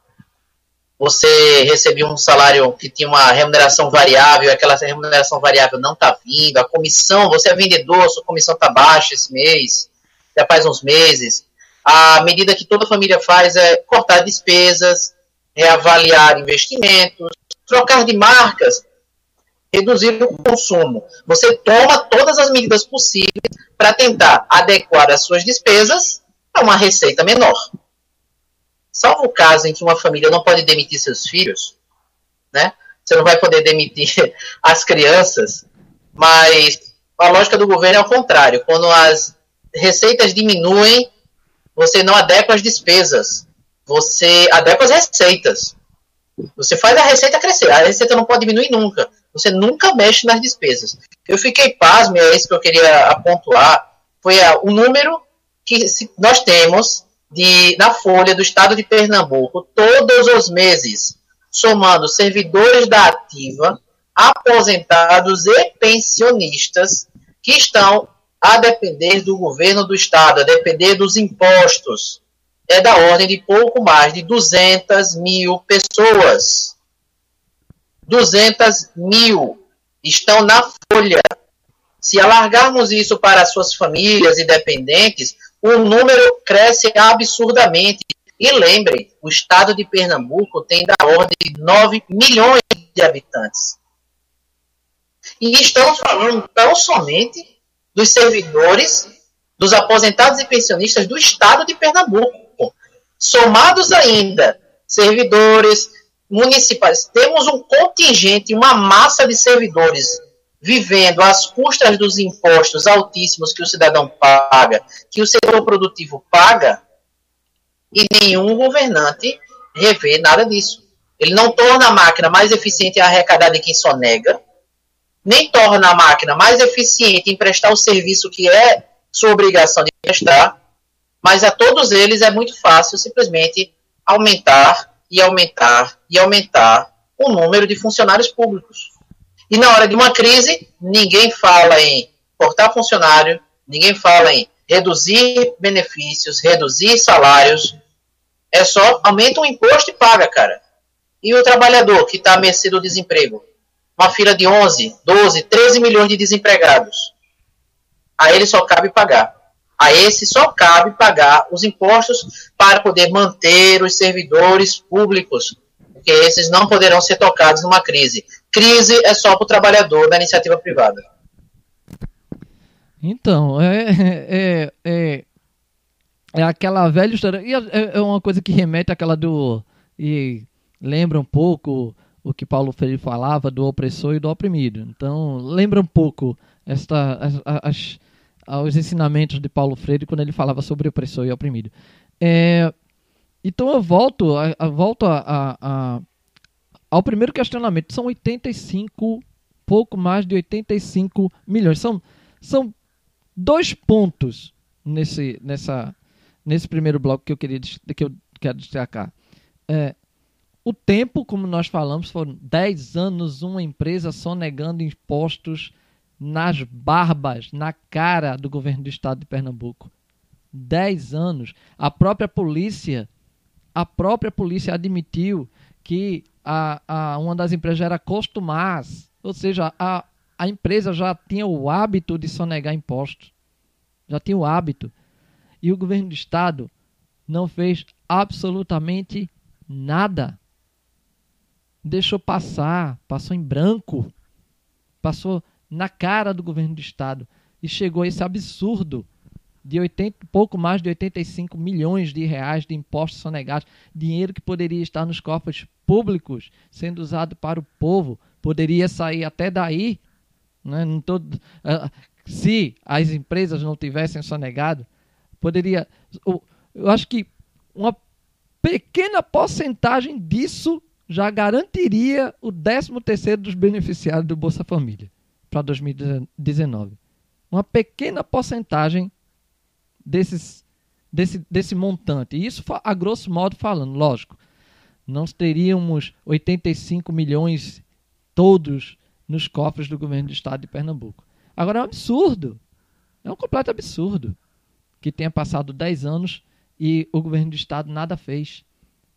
você recebia um salário que tinha uma remuneração variável, aquela remuneração variável não está vindo, a comissão, você é vendedor, sua comissão está baixa esse mês, já faz uns meses. A medida que toda família faz é cortar despesas, reavaliar investimentos, trocar de marcas, reduzir o consumo. Você toma todas as medidas possíveis para tentar adequar as suas despesas a uma receita menor. Salvo o caso em que uma família não pode demitir seus filhos, né? Você não vai poder demitir as crianças, mas a lógica do governo é o contrário. Quando as receitas diminuem, você não adequa as despesas, você adequa as receitas. Você faz a receita crescer, a receita não pode diminuir nunca. Você nunca mexe nas despesas. Eu fiquei pasmo, é isso que eu queria apontar, foi o número que nós temos de, na folha do estado de Pernambuco todos os meses, somando servidores da ativa, aposentados e pensionistas que estão a depender do governo do estado, a depender dos impostos. É da ordem de pouco mais de 200 mil pessoas. 200 mil estão na folha. Se alargarmos isso para suas famílias e dependentes, o número cresce absurdamente. E lembre, o estado de Pernambuco tem da ordem de 9 milhões de habitantes. E estamos falando tão somente dos servidores, dos aposentados e pensionistas do estado de Pernambuco. Somados ainda, servidores municipais. Temos um contingente, uma massa de servidores vivendo às custas dos impostos altíssimos que o cidadão paga, que o setor produtivo paga, e nenhum governante revê nada disso. Ele não torna a máquina mais eficiente em arrecadar de quem só nega, nem torna a máquina mais eficiente em prestar o serviço que é sua obrigação de prestar, mas a todos eles é muito fácil simplesmente aumentar e aumentar e aumentar o número de funcionários públicos. E na hora de uma crise, ninguém fala em cortar funcionário, ninguém fala em reduzir benefícios, reduzir salários. É só aumenta o imposto e paga, cara. E o trabalhador que está a mercê do desemprego? Uma fila de 11, 12, 13 milhões de desempregados. A ele só cabe pagar. A esse só cabe pagar os impostos para poder manter os servidores públicos, porque esses não poderão ser tocados numa crise. Crise é só para o trabalhador da iniciativa privada. Então, é, é, é, é aquela velha história. E é, é uma coisa que remete àquela do. E lembra um pouco o que Paulo Freire falava do opressor e do oprimido. Então, lembra um pouco esta, as, as, os ensinamentos de Paulo Freire quando ele falava sobre opressor e oprimido. É, então, eu volto, eu volto a, a ao primeiro questionamento, são 85, pouco mais de 85 milhões. São, são dois pontos nesse, nessa, nesse primeiro bloco que eu queria que eu quero destacar. É, o tempo, como nós falamos, foram 10 anos uma empresa só negando impostos nas barbas, na cara do governo do estado de Pernambuco. 10 anos. A própria polícia, a própria polícia admitiu que a, a, uma das empresas já era Costumaz, ou seja, a, a empresa já tinha o hábito de sonegar impostos. Já tinha o hábito. E o governo do estado não fez absolutamente nada. Deixou passar, passou em branco, passou na cara do governo do estado e chegou a esse absurdo de 80, pouco mais de 85 milhões de reais de impostos sonegados, dinheiro que poderia estar nos cofres públicos, sendo usado para o povo, poderia sair até daí, né, uh, se as empresas não tivessem sonegado, poderia. Eu, eu acho que uma pequena porcentagem disso já garantiria o 13 terceiro dos beneficiários do Bolsa Família para 2019. Uma pequena porcentagem desses, desse, desse montante. Isso a grosso modo falando, lógico. Não teríamos 85 milhões todos nos cofres do governo do estado de Pernambuco. Agora é um absurdo. É um completo absurdo que tenha passado 10 anos e o governo do estado nada fez.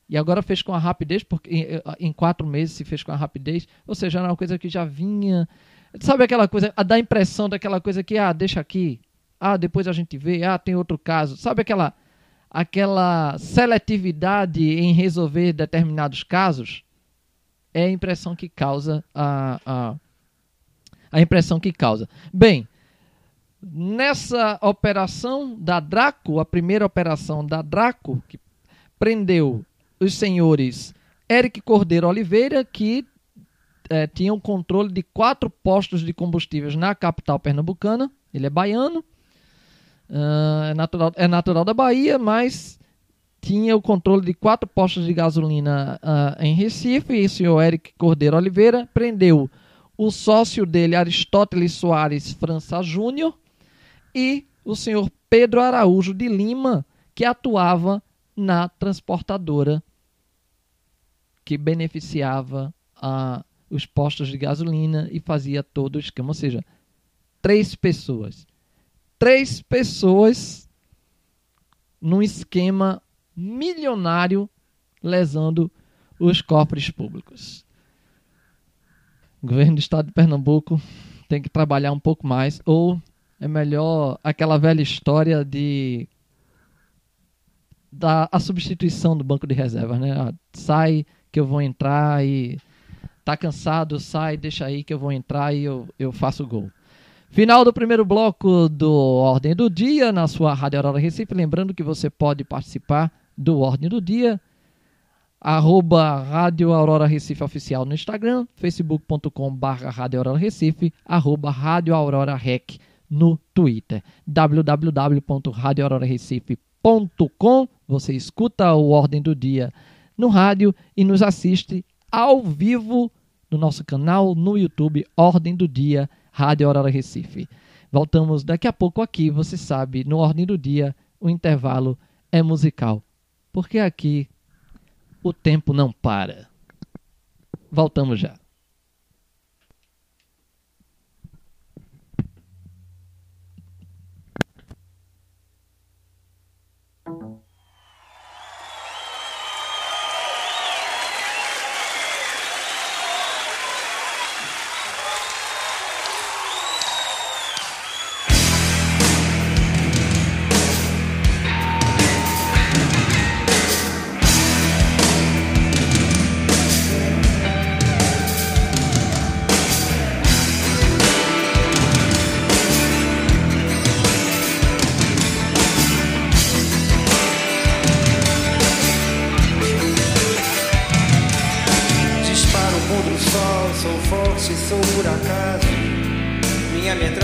E agora fez com a rapidez, porque em quatro meses se fez com a rapidez, ou seja, era uma coisa que já vinha. Sabe aquela coisa, a dar impressão daquela coisa que, ah, deixa aqui, ah, depois a gente vê, ah, tem outro caso. Sabe aquela, aquela seletividade em resolver determinados casos? É a impressão que causa a, a, a impressão que causa. Bem, nessa operação da Draco, a primeira operação da Draco, que prendeu os senhores Eric Cordeiro Oliveira, que é, tinham controle de quatro postos de combustíveis na capital pernambucana. Ele é baiano. Uh, é, natural, é natural da Bahia, mas tinha o controle de quatro postos de gasolina uh, em Recife. E o senhor Eric Cordeiro Oliveira prendeu o sócio dele, Aristóteles Soares França Júnior, e o senhor Pedro Araújo de Lima, que atuava na transportadora que beneficiava uh, os postos de gasolina e fazia todo o esquema. Ou seja, três pessoas três pessoas num esquema milionário lesando os cofres públicos. O governo do estado de Pernambuco tem que trabalhar um pouco mais, ou é melhor aquela velha história de da a substituição do banco de reservas, né? Ah, sai que eu vou entrar e tá cansado, sai, deixa aí que eu vou entrar e eu, eu faço gol. Final do primeiro bloco do Ordem do Dia na sua Rádio Aurora Recife. Lembrando que você pode participar do Ordem do Dia. Arroba Rádio Aurora Recife Oficial no Instagram, facebook.com barra Rádio Aurora Recife, arroba Rádio Aurora Rec no Twitter, www.radioaurorarecife.com. Você escuta o Ordem do Dia no rádio e nos assiste ao vivo no nosso canal no YouTube Ordem do Dia Rádio Aurora Recife. Voltamos daqui a pouco aqui, você sabe, no Ordem do Dia, o intervalo é musical. Porque aqui o tempo não para. Voltamos já.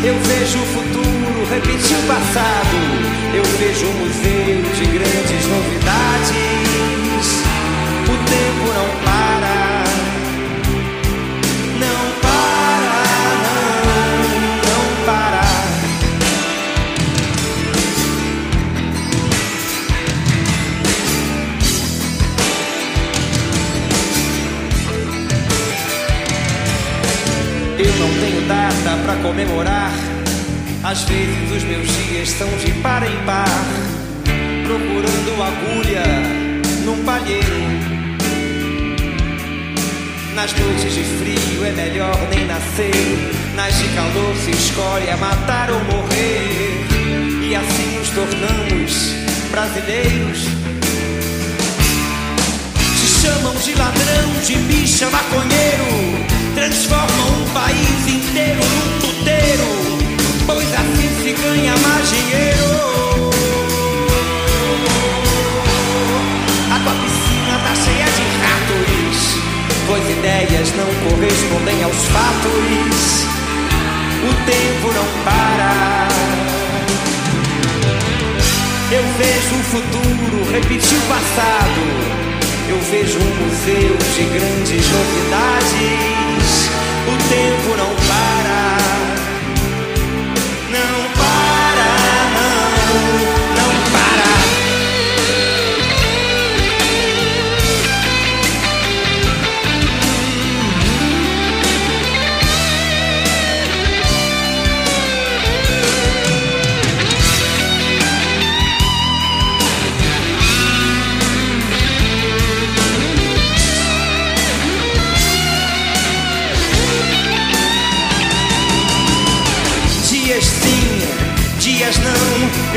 Eu vejo o futuro repetir o passado. Eu vejo um museu de grandes novidades. O tempo não para. Não tenho data pra comemorar. Às vezes os meus dias são de par em par, procurando agulha num palheiro. Nas noites de frio é melhor nem nascer. Nas de calor se escolhe a matar ou morrer. E assim nos tornamos brasileiros. Se chamam de ladrão, de bicha, maconheiro. Transformam um país inteiro num puteiro. Pois assim se ganha mais dinheiro. A tua piscina tá cheia de ratos. Tuas ideias não correspondem aos fatos. O tempo não para. Eu vejo o futuro repetir o passado. Eu vejo um museu de grandes novidades. O tempo não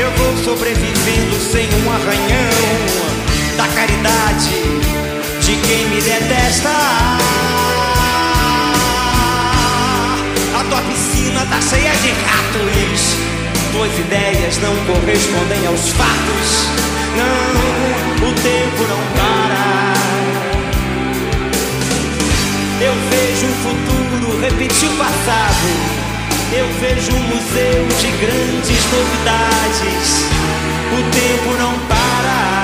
eu vou sobrevivendo sem um arranhão da caridade de quem me detesta. A tua piscina tá cheia de ratos, tuas ideias não correspondem aos fatos. Não, o tempo não para. Eu vejo o futuro repetir o passado. Eu vejo um museu de grandes novidades. O tempo não para.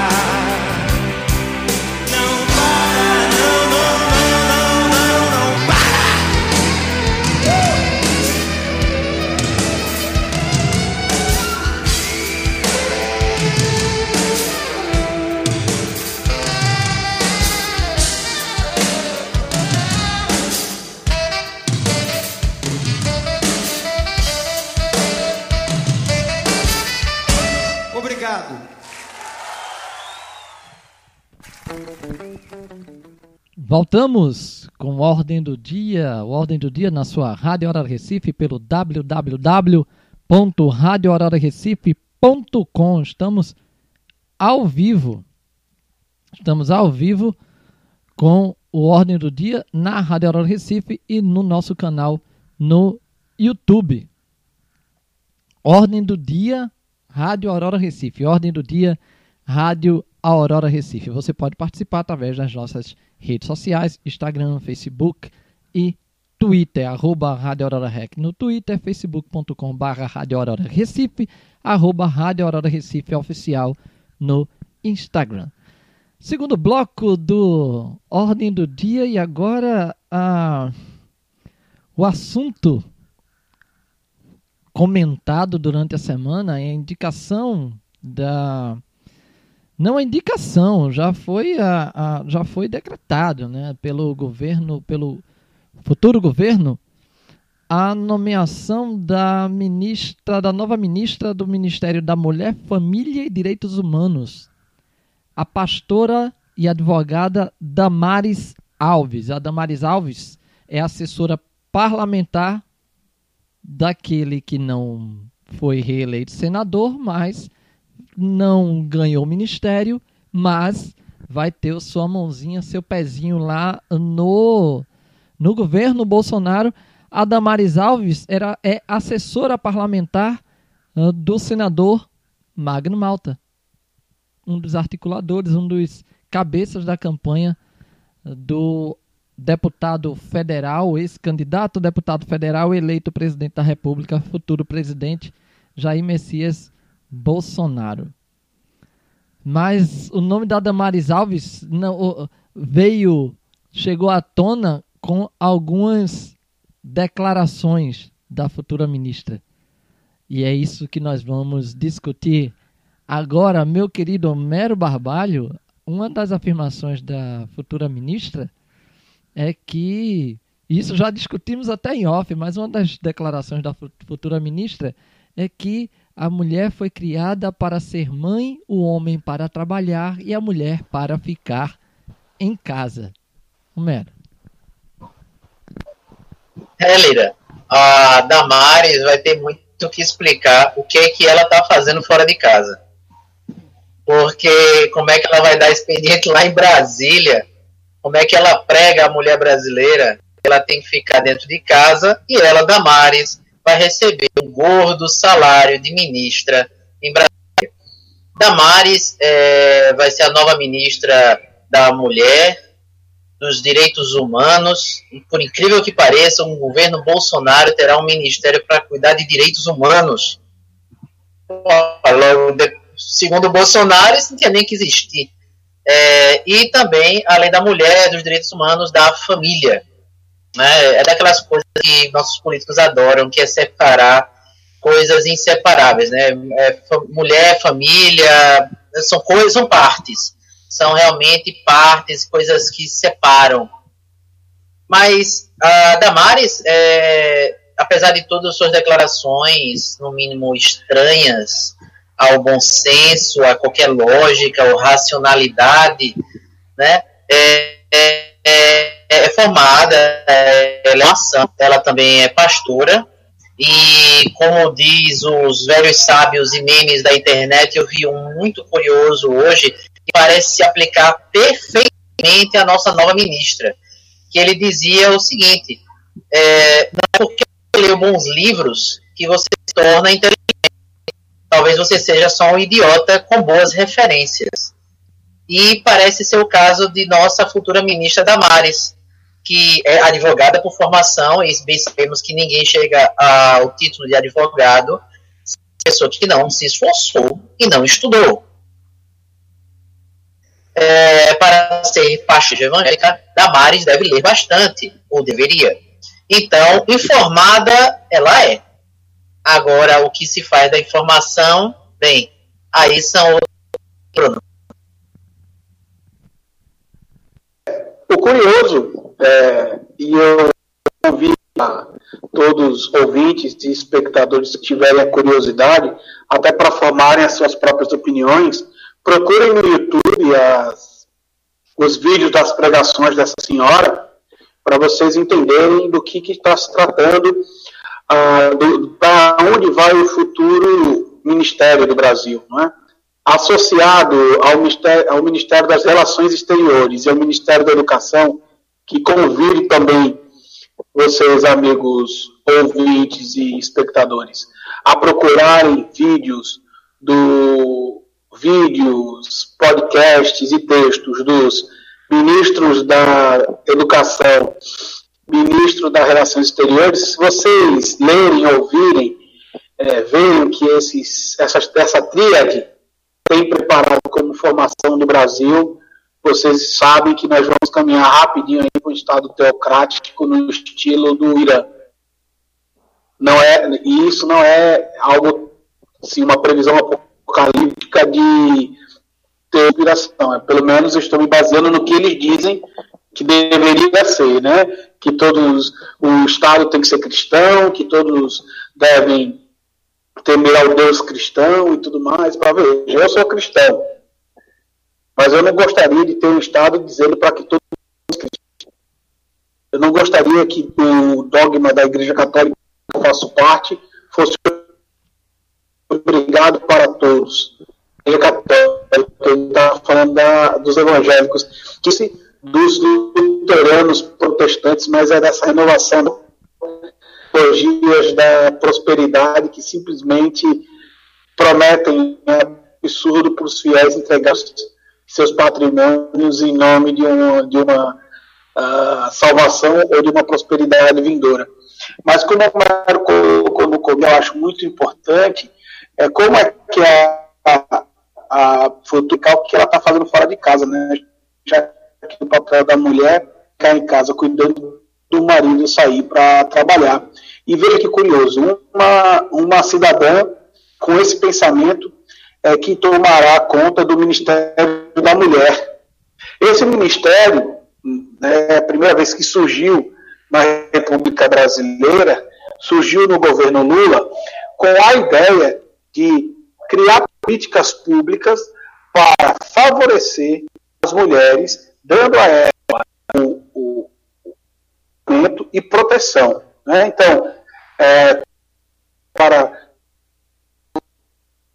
Voltamos com Ordem do Dia, Ordem do Dia na sua Rádio Hora Recife pelo www.radiohorarecife.com. Estamos ao vivo. Estamos ao vivo com o Ordem do Dia na Rádio Hora Recife e no nosso canal no YouTube. Ordem do Dia, Rádio Aurora Recife. Ordem do Dia, Rádio Aurora Recife. Você pode participar através das nossas redes sociais, Instagram, Facebook e Twitter, arroba Rádio Aurora Rec. No Twitter, facebook.com barra Rádio Aurora Recife, arroba Rádio Aurora Recife Oficial no Instagram. Segundo bloco do Ordem do Dia e agora a, o assunto comentado durante a semana é a indicação da não a indicação já foi a, a- já foi decretado né pelo governo pelo futuro governo a nomeação da ministra da nova ministra do Ministério da Mulher Família e Direitos Humanos a pastora e advogada Damares Alves. A Damares Alves é assessora parlamentar daquele que não foi reeleito senador, mas não ganhou ministério, mas vai ter sua mãozinha, seu pezinho lá no, no governo Bolsonaro. A Damares Alves era, é assessora parlamentar ah, do senador Magno Malta, um dos articuladores, um dos cabeças da campanha do deputado federal, ex-candidato deputado federal eleito presidente da República, futuro presidente Jair Messias Bolsonaro. Mas o nome da Damares Alves não, veio, chegou à tona com algumas declarações da futura ministra. E é isso que nós vamos discutir agora, meu querido Homero Barbalho. Uma das afirmações da futura ministra é que isso já discutimos até em off, mas uma das declarações da futura ministra é que a mulher foi criada para ser mãe, o homem para trabalhar e a mulher para ficar em casa. Homero. É, Lira, a Damares vai ter muito que explicar o que é que ela está fazendo fora de casa. Porque como é que ela vai dar expediente lá em Brasília? Como é que ela prega a mulher brasileira? Ela tem que ficar dentro de casa e ela, Damares, vai receber um gordo salário de ministra em Brasília. Damares é, vai ser a nova ministra da Mulher, dos Direitos Humanos, e por incrível que pareça, um governo Bolsonaro terá um ministério para cuidar de direitos humanos. segundo Bolsonaro, isso não tinha nem que existir. É, e também, além da mulher, dos direitos humanos, da família. Né? É daquelas coisas que nossos políticos adoram, que é separar coisas inseparáveis. Né? É, mulher, família, são coisas, são partes são realmente partes, coisas que separam. Mas a Damares, é, apesar de todas as suas declarações, no mínimo estranhas ao bom senso, a qualquer lógica ou racionalidade, né, é, é, é, é formada, é, ela, é ela também é pastora, e como diz os velhos sábios e memes da internet, eu vi um muito curioso hoje, que parece se aplicar perfeitamente à nossa nova ministra, que ele dizia o seguinte: é, não é porque você leu bons livros que você se torna inteligente. Talvez você seja só um idiota com boas referências. E parece ser o caso de nossa futura ministra Damares, que é advogada por formação, e bem sabemos que ninguém chega ao título de advogado pessoa que não se esforçou e não estudou é, para ser pastor evangélica, Damares deve ler bastante, ou deveria. Então, informada ela é. Agora, o que se faz da informação, bem, aí são outros. O curioso, é, e eu convido a todos os ouvintes e espectadores que tiverem a curiosidade, até para formarem as suas próprias opiniões, Procurem no YouTube as, os vídeos das pregações dessa senhora para vocês entenderem do que está se tratando, para onde vai o futuro ministério do Brasil. Não é? Associado ao ministério, ao ministério das Relações Exteriores e ao Ministério da Educação, que convive também vocês, amigos ouvintes e espectadores, a procurarem vídeos do vídeos, podcasts e textos dos ministros da Educação, ministro das Relações Exteriores, se vocês lerem, ouvirem, é, veem que esses, essa, essa tríade tem preparado como formação no Brasil, vocês sabem que nós vamos caminhar rapidinho aí para o Estado teocrático no estilo do Irã. Não é, e isso não é algo, assim, uma previsão apocalíptica de ter inspiração. É, pelo menos eu estou me baseando no que eles dizem que deveria ser, né? Que todos o Estado tem que ser cristão, que todos devem temer ao Deus cristão e tudo mais. Para ver, eu sou cristão, mas eu não gostaria de ter um Estado dizendo para que todos eu não gostaria que o dogma da Igreja Católica que eu faço parte fosse obrigado para todos. Ele está falando da, dos evangélicos, que se, dos luteranos protestantes, mas é dessa renovação teologias da prosperidade que simplesmente prometem absurdo para os fiéis entregar seus patrimônios em nome de uma, de uma uh, salvação ou de uma prosperidade vindoura. Mas como o Mário colocou eu acho muito importante, é como é que a, a, a que ela está fazendo fora de casa, né? Já que o papel da mulher ficar em casa cuidando do marido sair para trabalhar. E veja que curioso, uma, uma cidadã com esse pensamento é que tomará conta do Ministério da Mulher. Esse ministério, né, é a primeira vez que surgiu na República Brasileira, surgiu no governo Lula, com a ideia de criar políticas públicas para favorecer as mulheres, dando a elas o, o, o e proteção. Né? Então, é, para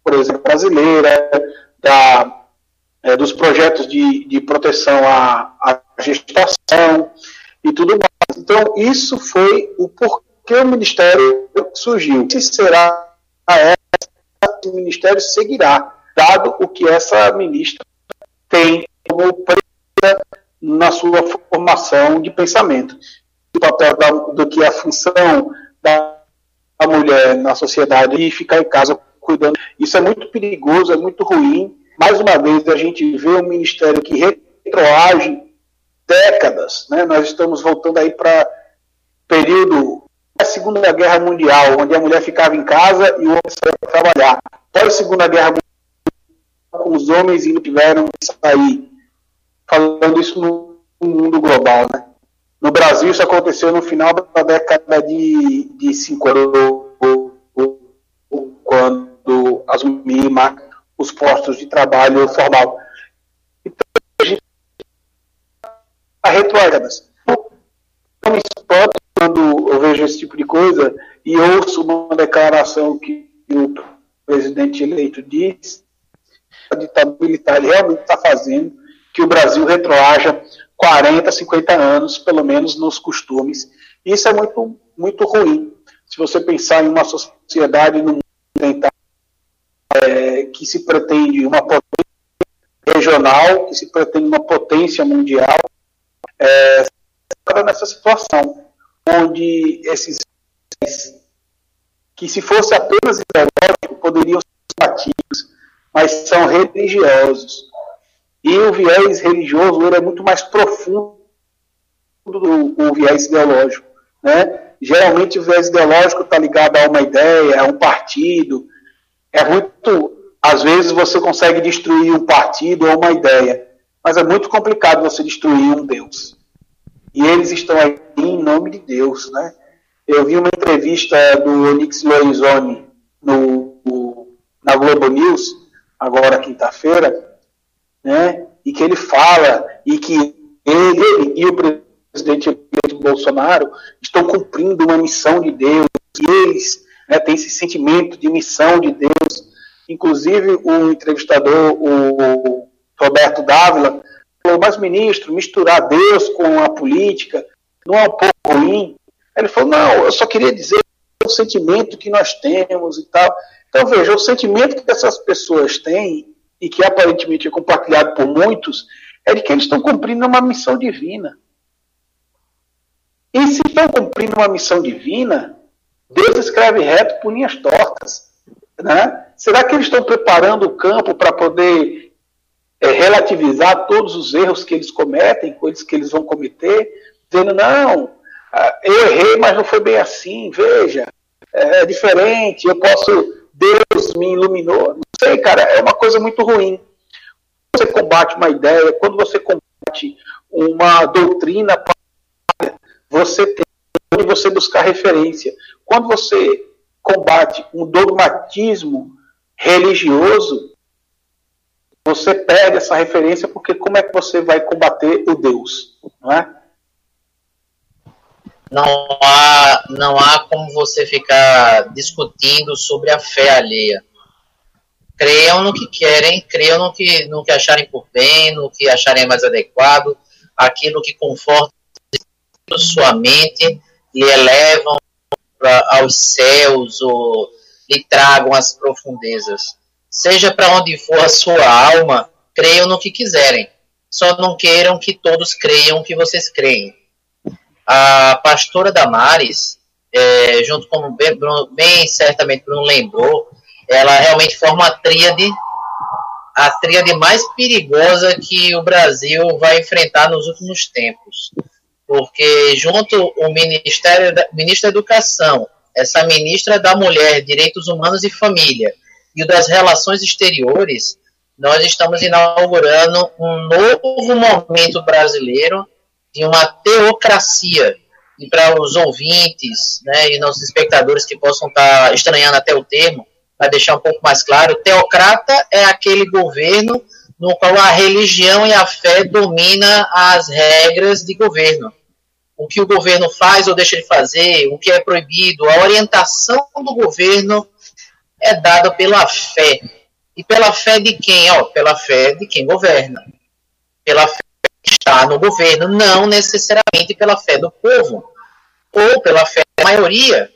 por exemplo, brasileira, da, é, dos projetos de, de proteção à, à, gestação e tudo mais. Então, isso foi o porquê o Ministério surgiu. Se será essa, o Ministério seguirá, dado o que essa ministra tem como presa na sua formação de pensamento. O papel da, do que é a função da mulher na sociedade e ficar em casa cuidando. Isso é muito perigoso, é muito ruim. Mais uma vez, a gente vê um ministério que retroage décadas. Né? Nós estamos voltando aí para período da Segunda Guerra Mundial, onde a mulher ficava em casa e o homem saía para trabalhar. Pós Segunda Guerra Mundial, com os homens indo tiveram que sair. Falando isso no mundo global, né? No Brasil, isso aconteceu no final da década de, de 50, quando assumir os postos de trabalho formal. Então, a gente está. Eu me espanto quando eu vejo esse tipo de coisa e ouço uma declaração que o presidente eleito diz, a ditadura militar realmente está fazendo que o Brasil retroaja 40, 50 anos, pelo menos nos costumes. Isso é muito, muito ruim. Se você pensar em uma sociedade no é, que se pretende uma potência regional, que se pretende uma potência mundial, é, nessa situação, onde esses que se fosse apenas ideológico poderiam ser ativos, mas são religiosos. E o viés religioso ele é muito mais profundo do o viés ideológico. Né? Geralmente o viés ideológico está ligado a uma ideia, a um partido, é muito. Às vezes você consegue destruir um partido ou uma ideia, mas é muito complicado você destruir um Deus. E eles estão aí em nome de Deus, né? Eu vi uma entrevista do Onix Lorenzoni no, no, na Globo News, agora quinta-feira, né? E que ele fala e que ele, ele e o presidente Bolsonaro estão cumprindo uma missão de Deus, que eles né, têm esse sentimento de missão de Deus, Inclusive, o entrevistador, o Roberto Dávila, falou, mas ministro, misturar Deus com a política não é um pouco ruim? Ele falou, não, eu só queria dizer o sentimento que nós temos e tal. Então, veja, o sentimento que essas pessoas têm, e que aparentemente é compartilhado por muitos, é de que eles estão cumprindo uma missão divina. E se estão cumprindo uma missão divina, Deus escreve reto por linhas tortas. Né? Será que eles estão preparando o campo para poder é, relativizar todos os erros que eles cometem, coisas que eles vão cometer, dizendo, não, ah, eu errei, mas não foi bem assim, veja, é diferente, eu posso, Deus me iluminou. Não sei, cara, é uma coisa muito ruim. Quando você combate uma ideia, quando você combate uma doutrina, você tem onde você buscar referência. Quando você combate um dogmatismo religioso, você perde essa referência porque como é que você vai combater o Deus, não é? Não há, não há como você ficar discutindo sobre a fé alheia. Creiam no que querem, creiam no que, no que acharem por bem, no que acharem mais adequado, aquilo que conforta sua mente, lhe elevam aos céus ou lhe tragam as profundezas. Seja para onde for a sua alma, creiam no que quiserem. Só não queiram que todos creiam que vocês creem. A pastora Damares, é, junto com bem, bem certamente Bruno lembrou, ela realmente forma a tríade, a tríade mais perigosa que o Brasil vai enfrentar nos últimos tempos. Porque junto o Ministério da, Ministro da Educação, essa ministra da Mulher, Direitos Humanos e Família, e o das Relações Exteriores, nós estamos inaugurando um novo momento brasileiro de uma teocracia. E para os ouvintes né, e nossos espectadores que possam estar tá estranhando até o termo, para deixar um pouco mais claro, teocrata é aquele governo no qual a religião e a fé domina as regras de governo. O que o governo faz ou deixa de fazer, o que é proibido, a orientação do governo é dada pela fé. E pela fé de quem? Ó, pela fé de quem governa. Pela fé que está no governo, não necessariamente pela fé do povo. Ou pela fé da maioria.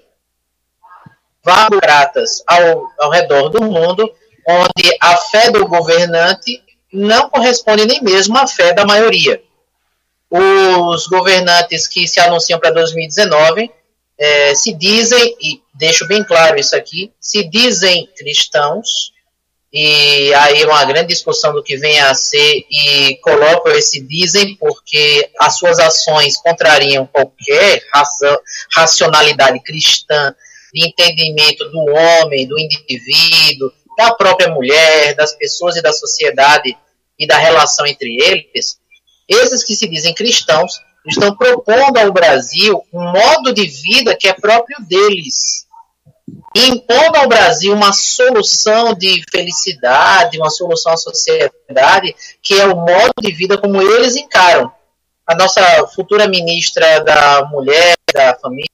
Pratas ao, ao redor do mundo, onde a fé do governante não corresponde nem mesmo à fé da maioria. Os governantes que se anunciam para 2019 é, se dizem, e deixo bem claro isso aqui, se dizem cristãos, e aí uma grande discussão do que vem a ser, e colocam esse dizem porque as suas ações contrariam qualquer racionalidade cristã, de entendimento do homem, do indivíduo, da própria mulher, das pessoas e da sociedade e da relação entre eles, esses que se dizem cristãos estão propondo ao Brasil um modo de vida que é próprio deles, impondo ao Brasil uma solução de felicidade, uma solução à sociedade, que é o modo de vida como eles encaram. A nossa futura ministra da Mulher, da Família,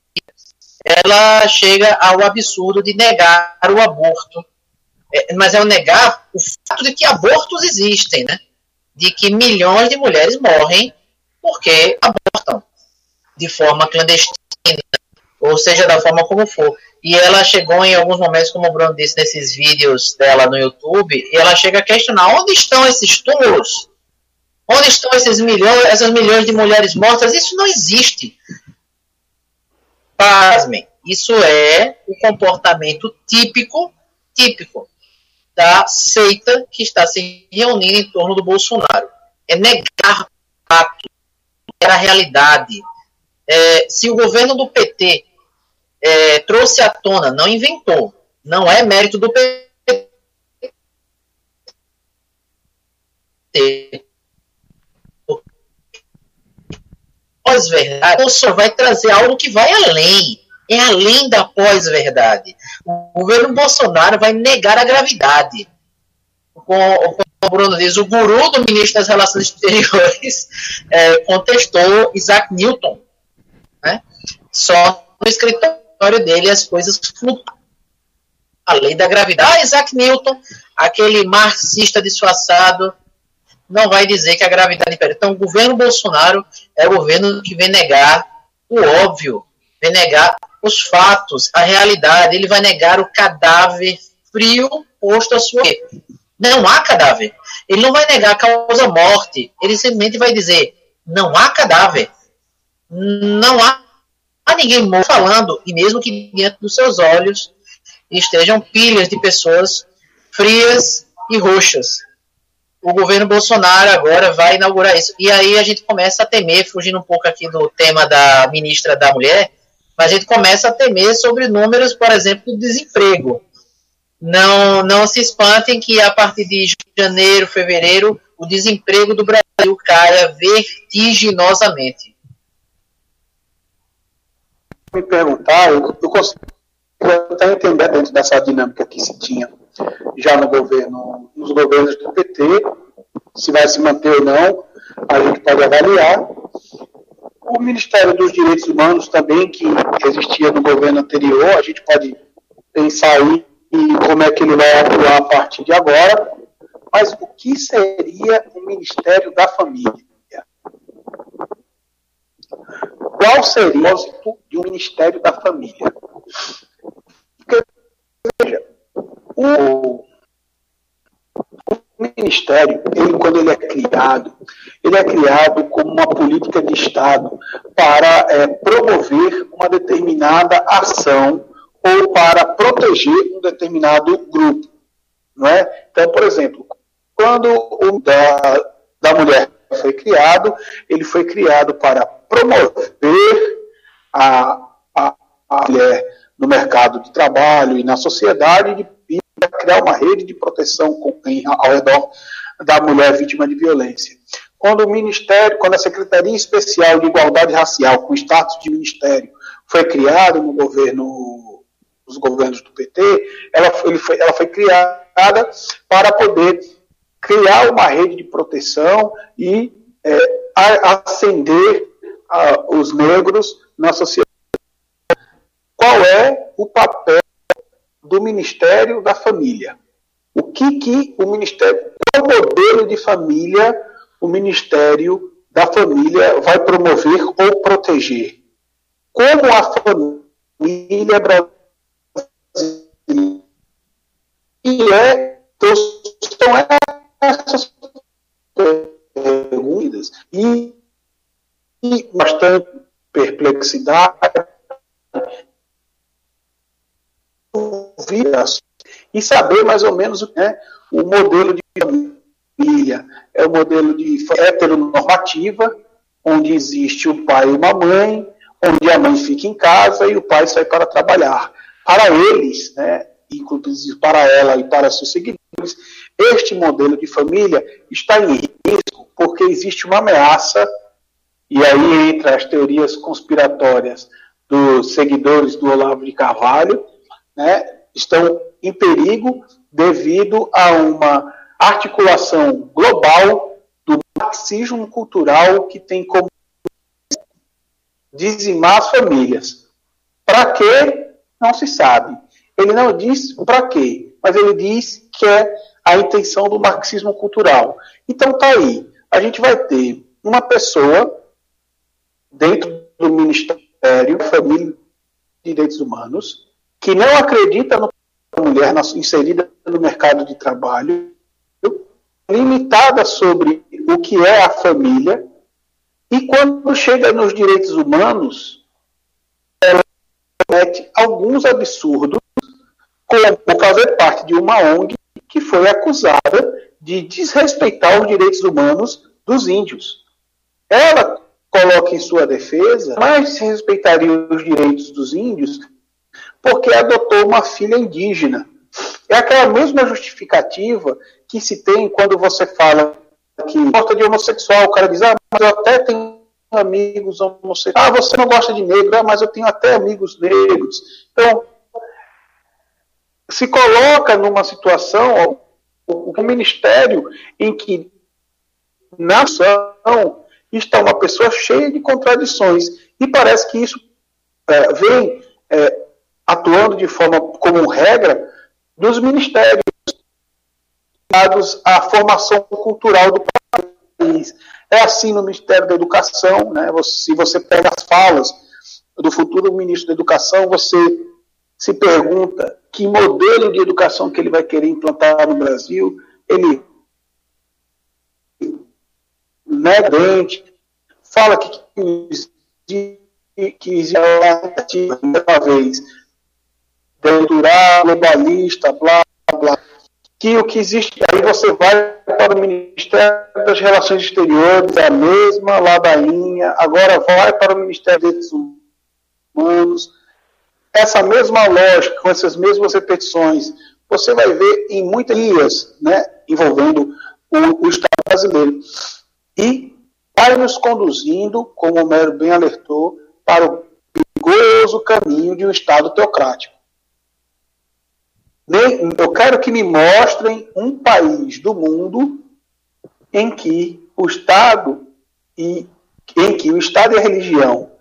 ela chega ao absurdo de negar o aborto. É, mas é o negar o fato de que abortos existem, né? De que milhões de mulheres morrem porque abortam de forma clandestina, ou seja, da forma como for. E ela chegou em alguns momentos, como o Bruno disse nesses vídeos dela no YouTube, e ela chega a questionar onde estão esses túmulos? Onde estão esses milhões, essas milhões de mulheres mortas? Isso não existe. Pasmem, isso é o comportamento típico, típico da seita que está se reunindo em torno do Bolsonaro. É negar fato, era a realidade. É, se o governo do PT é, trouxe à tona, não inventou, não é mérito do PT. Pós-verdade, ou só vai trazer algo que vai além. É além da pós-verdade. O governo Bolsonaro vai negar a gravidade. Com, o Bruno diz, o guru do ministro das Relações Exteriores é, contestou Isaac Newton. Né? Só no escritório dele as coisas flutuam. A lei da gravidade. Ah, Isaac Newton, aquele marxista disfarçado, não vai dizer que a gravidade impera. Então, o governo Bolsonaro é o governo que vem negar o óbvio, vem negar os fatos, a realidade. Ele vai negar o cadáver frio posto à sua não há cadáver. Ele não vai negar a causa morte. Ele simplesmente vai dizer: não há cadáver. Não há, há ninguém morto falando, e mesmo que diante dos seus olhos estejam pilhas de pessoas frias e roxas. O governo Bolsonaro agora vai inaugurar isso. E aí a gente começa a temer, fugindo um pouco aqui do tema da ministra da Mulher, mas a gente começa a temer sobre números, por exemplo, do desemprego não, não se espantem que a partir de janeiro, fevereiro, o desemprego do Brasil caia vertiginosamente. Me perguntar, eu, eu consigo até entender dentro dessa dinâmica que se tinha já no governo, nos governos do PT, se vai se manter ou não, a gente pode avaliar. O Ministério dos Direitos Humanos também, que existia no governo anterior, a gente pode pensar aí como é que ele vai atuar a partir de agora, mas o que seria o Ministério da Família? Qual seria o propósito de um Ministério da Família? Porque, veja, o, o ministério, ele, quando ele é criado, ele é criado como uma política de Estado para é, promover uma determinada ação ou para proteger um determinado grupo. Não é? Então, por exemplo, quando o da, da mulher foi criado, ele foi criado para promover a, a, a mulher no mercado de trabalho e na sociedade e criar uma rede de proteção com, em, ao redor da mulher vítima de violência. Quando o Ministério, quando a Secretaria Especial de Igualdade Racial, com status de Ministério, foi criado no governo, nos governos do PT, ela, foi, ela foi criada para poder criar uma rede de proteção e é, ascender a, os negros na sociedade. Qual é o papel do Ministério da Família? O que, que o Ministério, qual modelo de família o Ministério da Família vai promover ou proteger? Como a família brasileira é, então, são essas perguntas e, e bastante perplexidade e saber mais ou menos né, o modelo de família. É o modelo de heteronormativa, onde existe o pai e uma mãe, onde a mãe fica em casa e o pai sai para trabalhar. Para eles, né, inclusive para ela e para seus seguidores, este modelo de família está em risco porque existe uma ameaça, e aí entra as teorias conspiratórias dos seguidores do Olavo de Carvalho, né, estão em perigo devido a uma articulação global do marxismo cultural que tem como dizimar as famílias. Para quê? Não se sabe. Ele não diz para quê, mas ele diz que é a intenção do marxismo cultural. Então tá aí. A gente vai ter uma pessoa dentro do Ministério Família e Direitos Humanos que não acredita na mulher inserida no mercado de trabalho, limitada sobre o que é a família, e quando chega nos direitos humanos, ela comete alguns absurdos, como fazer parte de uma ONG que foi acusada de desrespeitar os direitos humanos dos índios. Ela coloca em sua defesa, mas se respeitaria os direitos dos índios porque adotou uma filha indígena. É aquela mesma justificativa que se tem quando você fala que gosta de homossexual. O cara diz, ah, mas eu até tenho amigos homossexuais. Ah, você não gosta de negro, ah, mas eu tenho até amigos negros. Então, se coloca numa situação, o, ministério em que na ação está uma pessoa cheia de contradições. E parece que isso é, vem é, atuando de forma como regra dos ministérios ligados à formação cultural do país. É assim no Ministério da Educação, né? se você pega as falas do futuro ministro da Educação, você se pergunta que modelo de educação que ele vai querer implantar no Brasil, ele nega fala que, que, que existe uma vez cultural, globalista, blá, blá. Que o que existe, aí você vai para o Ministério das Relações Exteriores, a mesma ladainha, agora vai para o Ministério dos Direitos Humanos, essa mesma lógica, com essas mesmas repetições, você vai ver em muitas guias, né, envolvendo o, o Estado brasileiro. E vai nos conduzindo, como o Mero bem alertou, para o perigoso caminho de um Estado teocrático. Eu quero que me mostrem um país do mundo em que o Estado e em que o Estado e a religião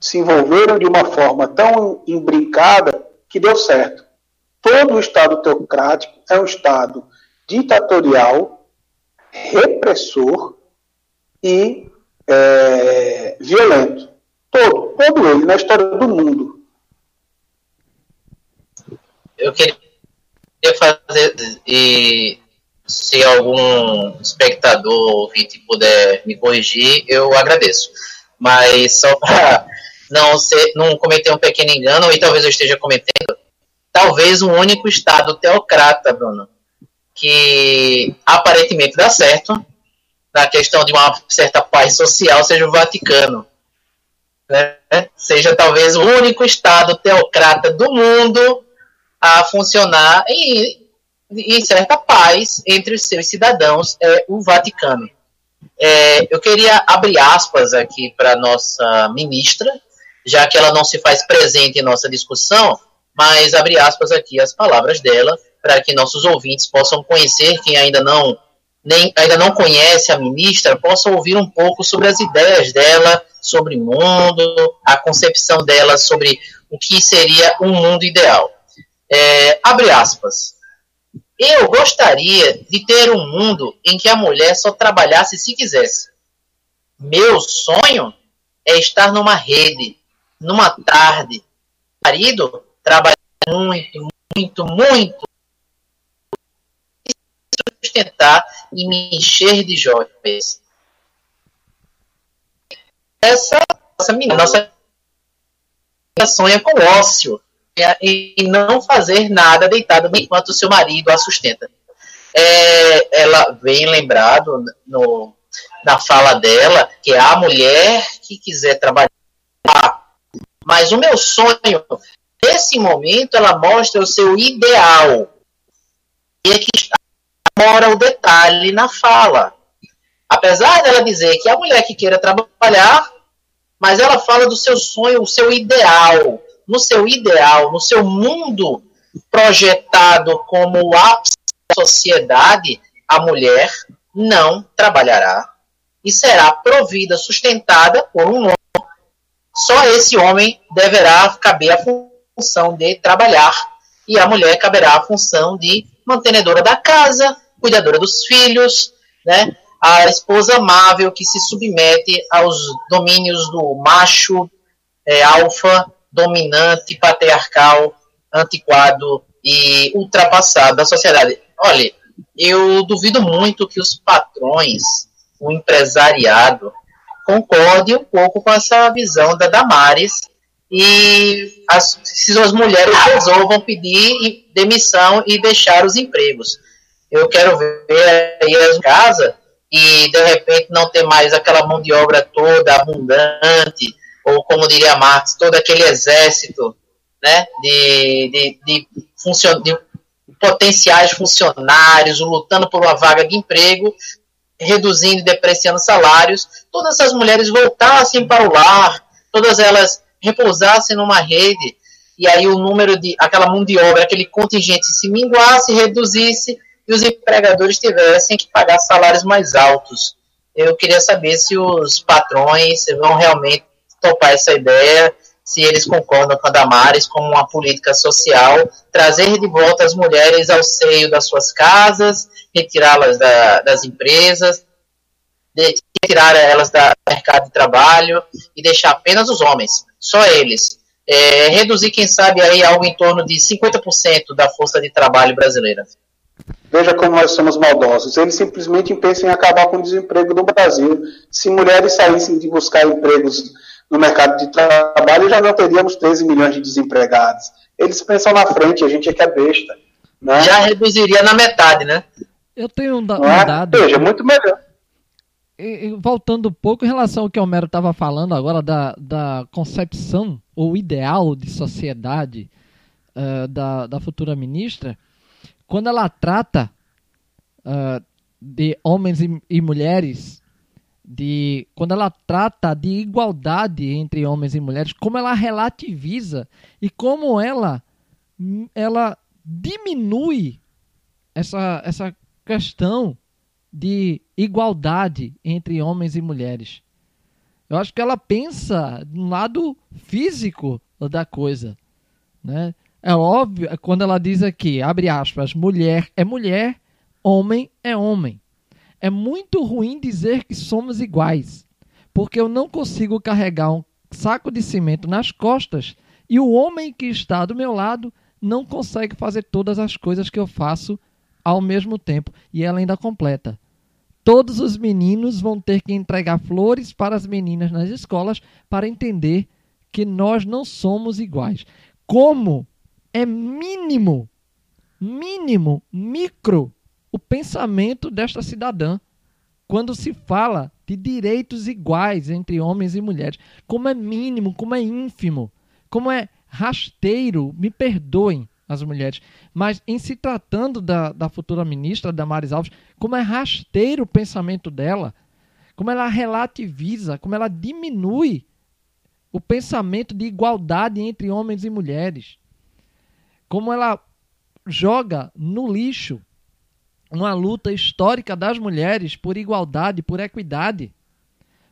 se envolveram de uma forma tão imbrincada que deu certo. Todo o Estado teocrático é um Estado ditatorial, repressor e é, violento. Todo, todo ele na história do mundo. Eu queria queria fazer, e se algum espectador ouvinte puder me corrigir, eu agradeço. Mas só para não, não cometer um pequeno engano, e talvez eu esteja cometendo, talvez o um único Estado teocrata, Bruno, que aparentemente dá certo na questão de uma certa paz social seja o Vaticano. Né? Seja talvez o único Estado teocrata do mundo a funcionar em, em certa paz entre os seus cidadãos, é o Vaticano. É, eu queria abrir aspas aqui para nossa ministra, já que ela não se faz presente em nossa discussão, mas abrir aspas aqui as palavras dela, para que nossos ouvintes possam conhecer, quem ainda não, nem, ainda não conhece a ministra, possa ouvir um pouco sobre as ideias dela, sobre o mundo, a concepção dela sobre o que seria um mundo ideal. É, abre aspas. Eu gostaria de ter um mundo em que a mulher só trabalhasse se quisesse. Meu sonho é estar numa rede, numa tarde, marido trabalha muito, muito, muito, sustentar e me encher de joias. Essa nossa menina, nossa sonha com ócio e não fazer nada deitado enquanto seu marido a sustenta. É, ela vem lembrado no, na fala dela que é a mulher que quiser trabalhar. Mas o meu sonho, nesse momento, ela mostra o seu ideal. E é que está mora o detalhe na fala. Apesar dela dizer que a mulher que queira trabalhar, mas ela fala do seu sonho, o seu ideal. No seu ideal, no seu mundo projetado como ápice da sociedade, a mulher não trabalhará e será provida, sustentada por um homem. Só esse homem deverá caber a função de trabalhar e a mulher caberá a função de mantenedora da casa, cuidadora dos filhos, né? A esposa amável que se submete aos domínios do macho é, alfa, dominante, patriarcal, antiquado e ultrapassado da sociedade. Olha, eu duvido muito que os patrões, o empresariado, concorde um pouco com essa visão da Damares e as, se as mulheres resolvam pedir demissão e deixar os empregos. Eu quero ver aí as casa e de repente não ter mais aquela mão de obra toda abundante, ou como diria Marx, todo aquele exército né, de, de, de, funcion, de potenciais funcionários lutando por uma vaga de emprego, reduzindo e depreciando salários, todas essas mulheres voltassem para o lar, todas elas repousassem numa rede, e aí o número de, aquela mão de obra, aquele contingente se minguasse, reduzisse, e os empregadores tivessem que pagar salários mais altos. Eu queria saber se os patrões vão realmente topar essa ideia, se eles concordam com a Damares como uma política social, trazer de volta as mulheres ao seio das suas casas, retirá-las da, das empresas, de, retirar elas do mercado de trabalho e deixar apenas os homens, só eles. É, reduzir, quem sabe, aí algo em torno de 50% da força de trabalho brasileira. Veja como nós somos maldosos. Eles simplesmente pensam em acabar com o desemprego no Brasil. Se mulheres saíssem de buscar empregos no mercado de trabalho, já não teríamos 13 milhões de desempregados. Eles pensam na frente, a gente é que é besta. Né? Já reduziria na metade, né? Eu tenho um, da um é? dado. Veja, muito melhor. E, e, voltando um pouco em relação ao que o Homero estava falando agora da, da concepção ou ideal de sociedade uh, da, da futura ministra, quando ela trata uh, de homens e, e, mulheres, de quando ela trata de igualdade entre homens e mulheres, como ela relativiza e como ela ela diminui essa, essa questão de igualdade entre homens e mulheres. Eu acho que ela pensa no lado físico da coisa, né? É óbvio, quando ela diz aqui, abre aspas, mulher é mulher, homem é homem. É muito ruim dizer que somos iguais, porque eu não consigo carregar um saco de cimento nas costas e o homem que está do meu lado não consegue fazer todas as coisas que eu faço ao mesmo tempo. E ela ainda completa. Todos os meninos vão ter que entregar flores para as meninas nas escolas para entender que nós não somos iguais. Como é mínimo, mínimo, micro o pensamento desta cidadã quando se fala de direitos iguais entre homens e mulheres. Como é mínimo, como é ínfimo, como é rasteiro, me perdoem as mulheres, mas em se tratando da, da futura ministra Damares Alves, como é rasteiro o pensamento dela, como ela relativiza, como ela diminui o pensamento de igualdade entre homens e mulheres, como ela joga no lixo uma luta histórica das mulheres por igualdade, por equidade,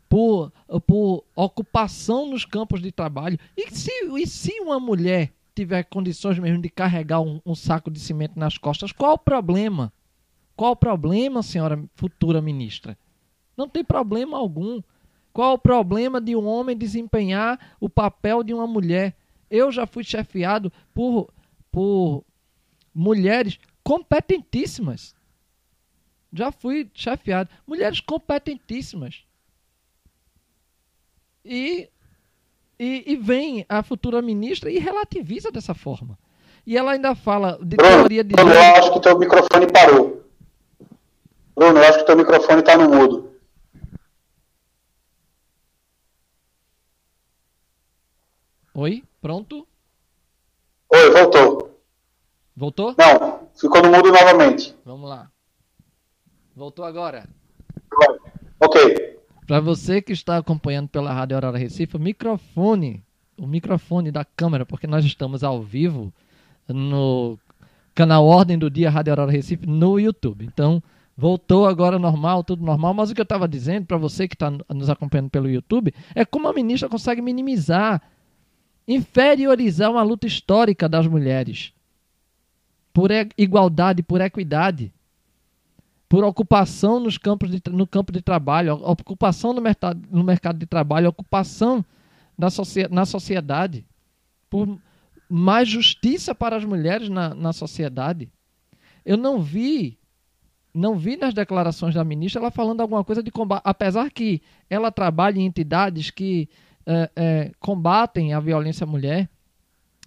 por, por ocupação nos campos de trabalho. E se, e se uma mulher tiver condições mesmo de carregar um, um saco de cimento nas costas, qual o problema? Qual o problema, senhora futura ministra? Não tem problema algum. Qual o problema de um homem desempenhar o papel de uma mulher? Eu já fui chefiado por, por mulheres competentíssimas. Já fui chefiado. Mulheres competentíssimas. E e, e, vem a futura ministra e relativiza dessa forma. E ela ainda fala de Bruno, teoria de. Bruno, eu acho que teu microfone parou. Bruno, eu acho que teu microfone está no mudo. Oi, pronto? Oi, voltou. Voltou? Não, ficou no mudo novamente. Vamos lá. Voltou agora. Ok. Para você que está acompanhando pela Rádio Aurora Recife, o microfone, o microfone da câmera, porque nós estamos ao vivo no canal Ordem do Dia Rádio Aurora Recife no YouTube. Então, voltou agora normal, tudo normal. Mas o que eu estava dizendo para você que está nos acompanhando pelo YouTube é como a ministra consegue minimizar, inferiorizar uma luta histórica das mulheres por igualdade, por equidade por ocupação nos campos de, no campo de trabalho, ocupação no mercado, no mercado de trabalho, ocupação na, na sociedade, por mais justiça para as mulheres na, na sociedade. Eu não vi, não vi nas declarações da ministra ela falando alguma coisa de combate, apesar que ela trabalha em entidades que é, é, combatem a violência à mulher,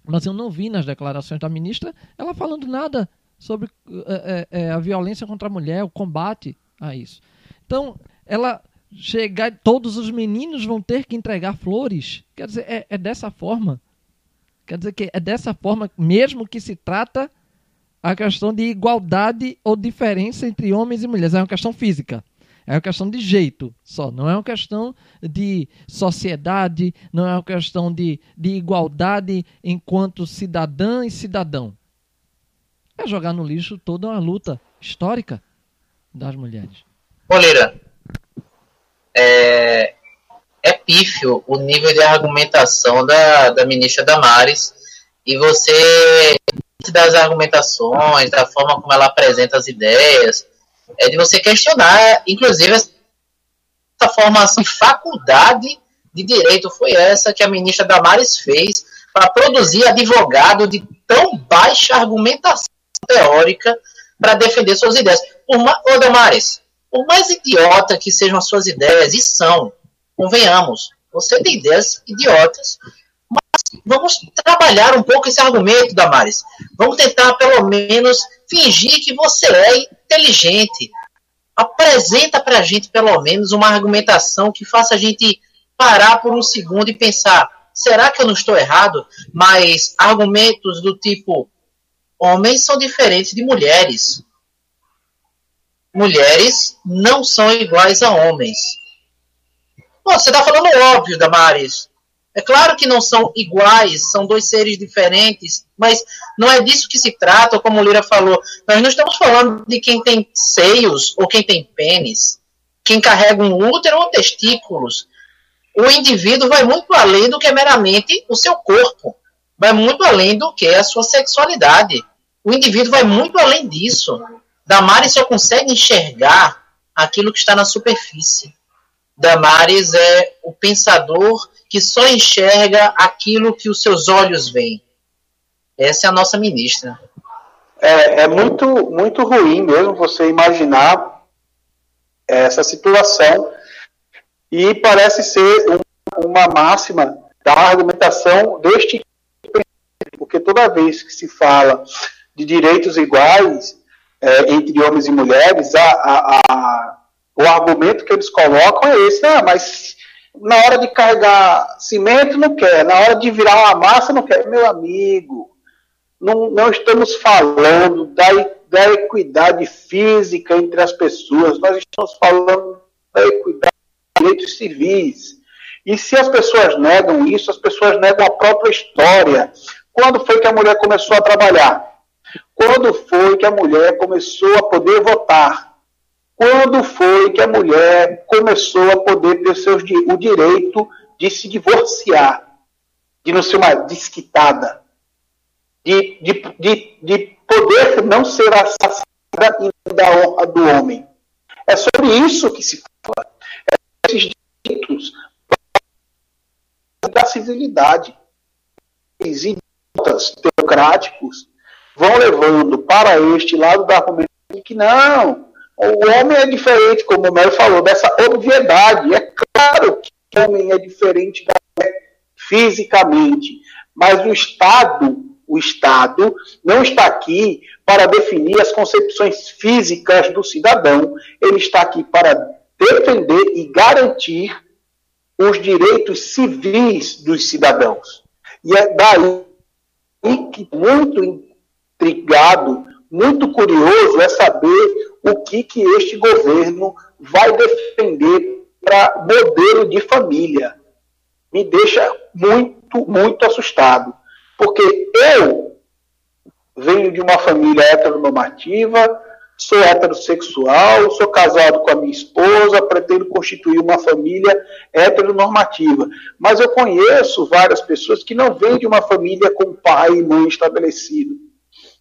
mas eu não vi nas declarações da ministra ela falando nada sobre é, é, a violência contra a mulher, o combate a isso. Então, ela chegar, todos os meninos vão ter que entregar flores. Quer dizer, é, é dessa forma. Quer dizer que é dessa forma, mesmo que se trata a questão de igualdade ou diferença entre homens e mulheres. É uma questão física. É uma questão de jeito só. Não é uma questão de sociedade, não é uma questão de, de igualdade enquanto cidadã e cidadão é jogar no lixo toda uma luta histórica das mulheres. Moleira, é, é pífio o nível de argumentação da, da ministra Damares e você das argumentações, da forma como ela apresenta as ideias, é de você questionar, inclusive, essa formação de faculdade de direito foi essa que a ministra Damares fez para produzir advogado de tão baixa argumentação teórica para defender suas ideias. Por ma... Ô, Damares, por mais idiota que sejam as suas ideias, e são, convenhamos, você tem ideias idiotas, mas vamos trabalhar um pouco esse argumento, Damares. Vamos tentar, pelo menos, fingir que você é inteligente. Apresenta para a gente, pelo menos, uma argumentação que faça a gente parar por um segundo e pensar: será que eu não estou errado? Mas argumentos do tipo homens são diferentes de mulheres. Mulheres não são iguais a homens. Pô, você está falando óbvio, Damares. É claro que não são iguais, são dois seres diferentes, mas não é disso que se trata, como o Lira falou. Nós não estamos falando de quem tem seios ou quem tem pênis, quem carrega um útero ou testículos. O indivíduo vai muito além do que é meramente o seu corpo vai muito além do que a sua sexualidade. O indivíduo vai muito além disso. Damares só consegue enxergar aquilo que está na superfície. Damares é o pensador que só enxerga aquilo que os seus olhos veem. Essa é a nossa ministra. É, é muito, muito ruim mesmo você imaginar essa situação e parece ser um, uma máxima da argumentação deste porque toda vez que se fala de direitos iguais é, entre homens e mulheres, a, a, a, o argumento que eles colocam é esse, ah, mas na hora de carregar cimento não quer, na hora de virar uma massa não quer. Meu amigo, não, não estamos falando da, da equidade física entre as pessoas, nós estamos falando da equidade de direitos civis. E se as pessoas negam isso, as pessoas negam a própria história. Quando foi que a mulher começou a trabalhar? Quando foi que a mulher começou a poder votar? Quando foi que a mulher começou a poder ter seus, o direito de se divorciar, de não ser uma desquitada, de, de, de, de poder não ser assassinada da honra do homem? É sobre isso que se fala. É esses direitos da civilidade. Existe teocráticos vão levando para este lado da argumento que não, o homem é diferente, como o Melo falou, dessa obviedade. É claro que o homem é diferente da mulher fisicamente, mas o Estado, o Estado não está aqui para definir as concepções físicas do cidadão, ele está aqui para defender e garantir os direitos civis dos cidadãos. E é daí que muito intrigado, muito curioso é saber o que, que este governo vai defender para modelo de família. Me deixa muito, muito assustado. Porque eu venho de uma família heteronormativa, sou heterossexual, sou casado com a minha esposa, pretendo constituir uma família heteronormativa. Mas eu conheço várias pessoas que não vêm de uma família com pai e mãe estabelecido.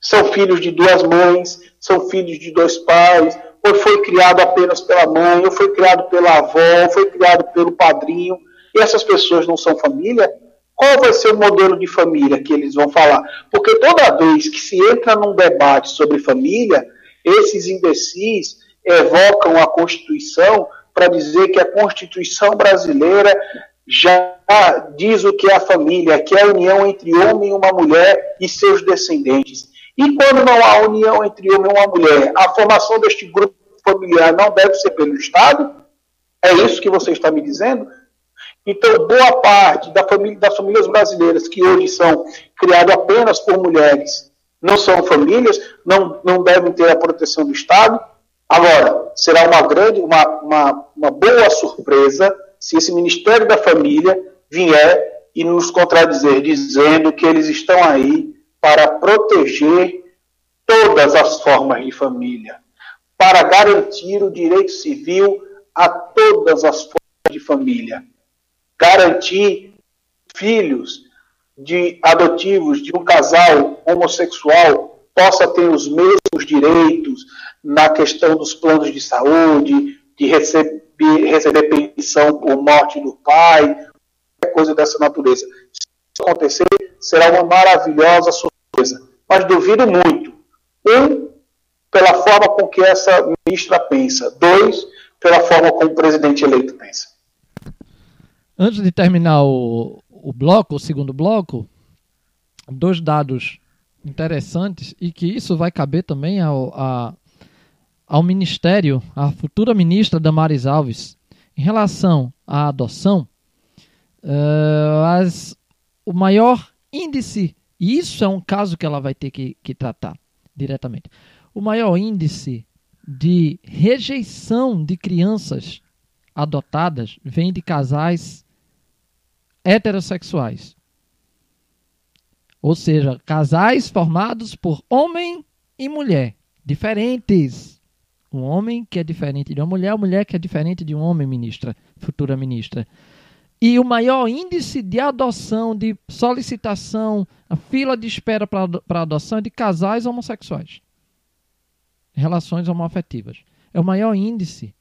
São filhos de duas mães, são filhos de dois pais, ou foi criado apenas pela mãe, ou foi criado pela avó, ou foi criado pelo padrinho, e essas pessoas não são família, qual vai ser o modelo de família que eles vão falar? Porque toda vez que se entra num debate sobre família, esses imbecis evocam a Constituição para dizer que a Constituição brasileira já diz o que é a família, que é a união entre homem e uma mulher e seus descendentes. E quando não há união entre homem e uma mulher, a formação deste grupo familiar não deve ser pelo Estado? É isso que você está me dizendo? Então, boa parte da família, das famílias brasileiras que hoje são criadas apenas por mulheres não são famílias, não, não devem ter a proteção do Estado. Agora, será uma grande, uma, uma, uma boa surpresa se esse Ministério da Família vier e nos contradizer, dizendo que eles estão aí para proteger todas as formas de família, para garantir o direito civil a todas as formas de família, garantir filhos de adotivos de um casal homossexual possa ter os mesmos direitos na questão dos planos de saúde, de receber, receber pensão por morte do pai, coisa dessa natureza. Se isso acontecer, será uma maravilhosa surpresa. Mas duvido muito. Um, pela forma com que essa ministra pensa. Dois, pela forma como o presidente eleito pensa. Antes de terminar o, o bloco, o segundo bloco, dois dados interessantes e que isso vai caber também ao, a, ao Ministério, à futura ministra Damares Alves, em relação à adoção, uh, as, o maior índice, e isso é um caso que ela vai ter que, que tratar diretamente, o maior índice de rejeição de crianças adotadas vem de casais heterossexuais. Ou seja, casais formados por homem e mulher, diferentes. Um homem que é diferente de uma mulher, uma mulher que é diferente de um homem, ministra, futura ministra. E o maior índice de adoção, de solicitação, a fila de espera para adoção é de casais homossexuais. Relações homoafetivas. É o maior índice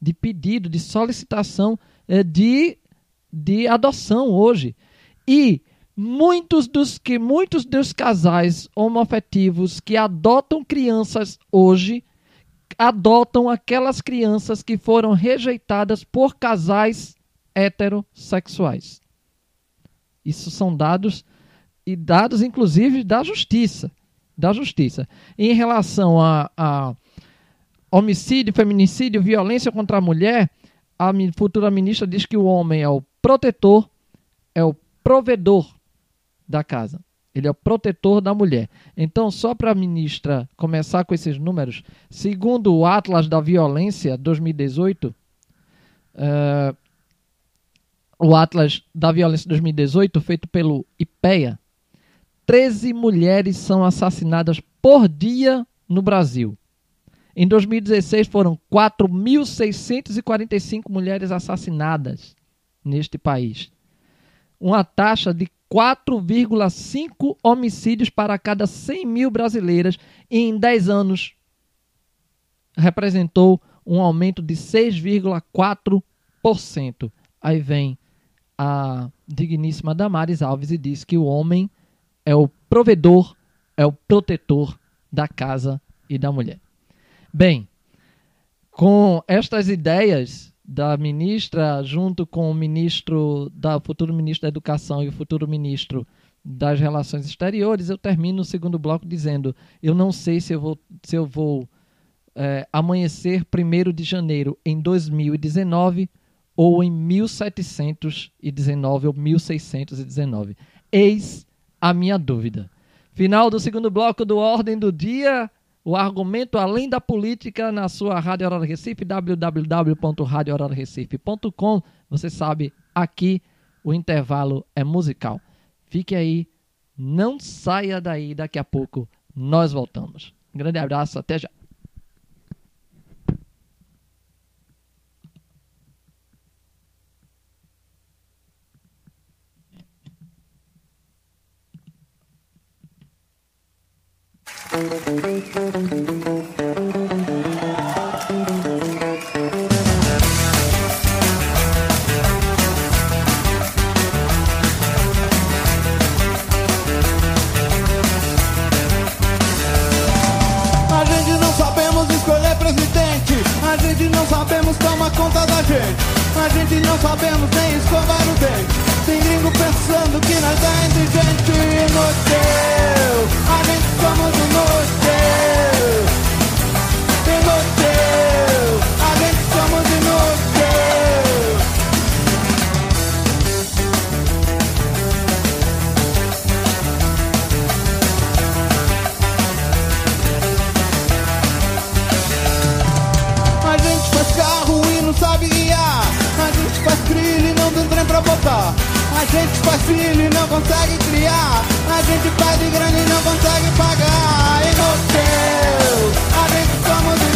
de pedido, de solicitação é, de de adoção hoje. E muitos dos que muitos dos casais homoafetivos que adotam crianças hoje adotam aquelas crianças que foram rejeitadas por casais heterossexuais. Isso são dados e dados inclusive da justiça, da justiça. Em relação a, a homicídio, feminicídio, violência contra a mulher, a futura ministra diz que o homem é o protetor, é o provedor da casa. Ele é o protetor da mulher. Então, só para a ministra começar com esses números, segundo o Atlas da Violência 2018, uh, eh, o Atlas da Violência 2018, feito pelo IPEA, 13 mulheres são assassinadas por dia no Brasil. Em 2016 foram 4.645 mulheres assassinadas neste país. Uma taxa de 4,5 homicídios para cada 100 mil brasileiras e em 10 anos representou um aumento de 6,4%. Aí vem a digníssima Damares Alves e diz que o homem é o provedor, é o protetor da casa e da mulher. Bem, com estas ideias da ministra, junto com o ministro, da futuro ministro da Educação e o futuro ministro das Relações Exteriores, eu termino o segundo bloco dizendo: eu não sei se eu vou, se eu vou é, amanhecer 1 de janeiro em 2019 ou em 1719 ou 1619. Eis a minha dúvida. Final do segundo bloco do Ordem do Dia o argumento além da política na sua Rádio Aurora Recife, www.radioaurorarecife.com. Você sabe, aqui o intervalo é musical. Fique aí, não saia daí, daqui a pouco nós voltamos. Um grande abraço, até já. A gente não sabemos escolher presidente. A gente não sabemos tomar conta da gente. A gente não sabemos nem escovar o dente. Tem gringo pensando que nós é inteligente. Inútil, a gente somos inútil. A gente somos. A gente faz trilha e não tem trem pra botar. A gente faz filho e não consegue criar. A gente pede grana e não consegue pagar. Inútil, a gente somos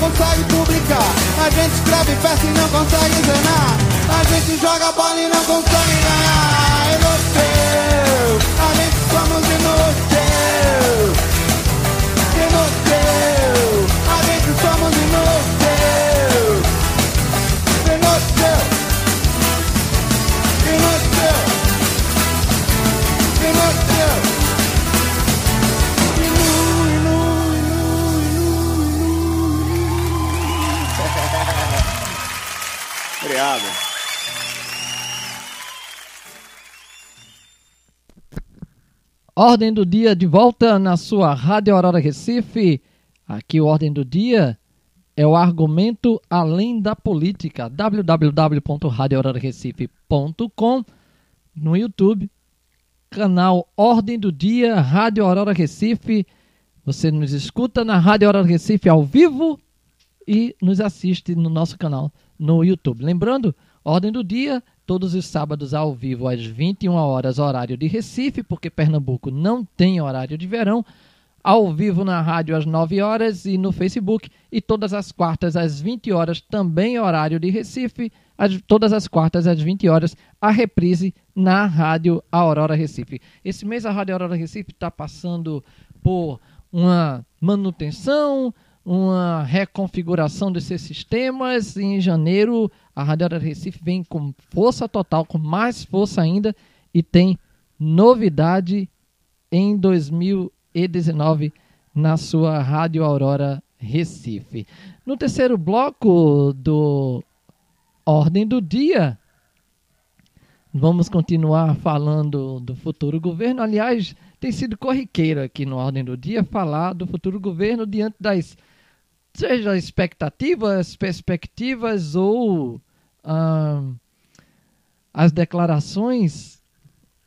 consegue publicar. A gente escreve peça e não consegue enganar. A gente joga bola e não consegue ganhar. Inútil, Ordem do Dia de volta na sua Rádio Aurora Recife. Aqui o Ordem do Dia é o argumento além da política. www.radioaurorarecife.com no YouTube, canal Ordem do Dia, Rádio Aurora Recife. Você nos escuta na Rádio Aurora Recife ao vivo e nos assiste no nosso canal no YouTube. Lembrando, Ordem do Dia, todos os sábados ao vivo às 21 horas, horário de Recife, porque Pernambuco não tem horário de verão. Ao vivo na rádio às 9 horas e no Facebook. E todas as quartas às 20 horas, também horário de Recife. As, todas as quartas às 20 horas, a reprise na Rádio Aurora Recife. Esse mês a Rádio Aurora Recife está passando por uma manutenção, uma reconfiguração desses sistemas. Em janeiro, a Rádio Aurora Recife vem com força total, com mais força ainda, e tem novidade em 2019 na sua Rádio Aurora Recife. No terceiro bloco do Ordem do Dia, vamos continuar falando do futuro governo. Aliás, tem sido corriqueiro aqui no Ordem do Dia falar do futuro governo diante das seja expectativas, perspectivas ou as declarações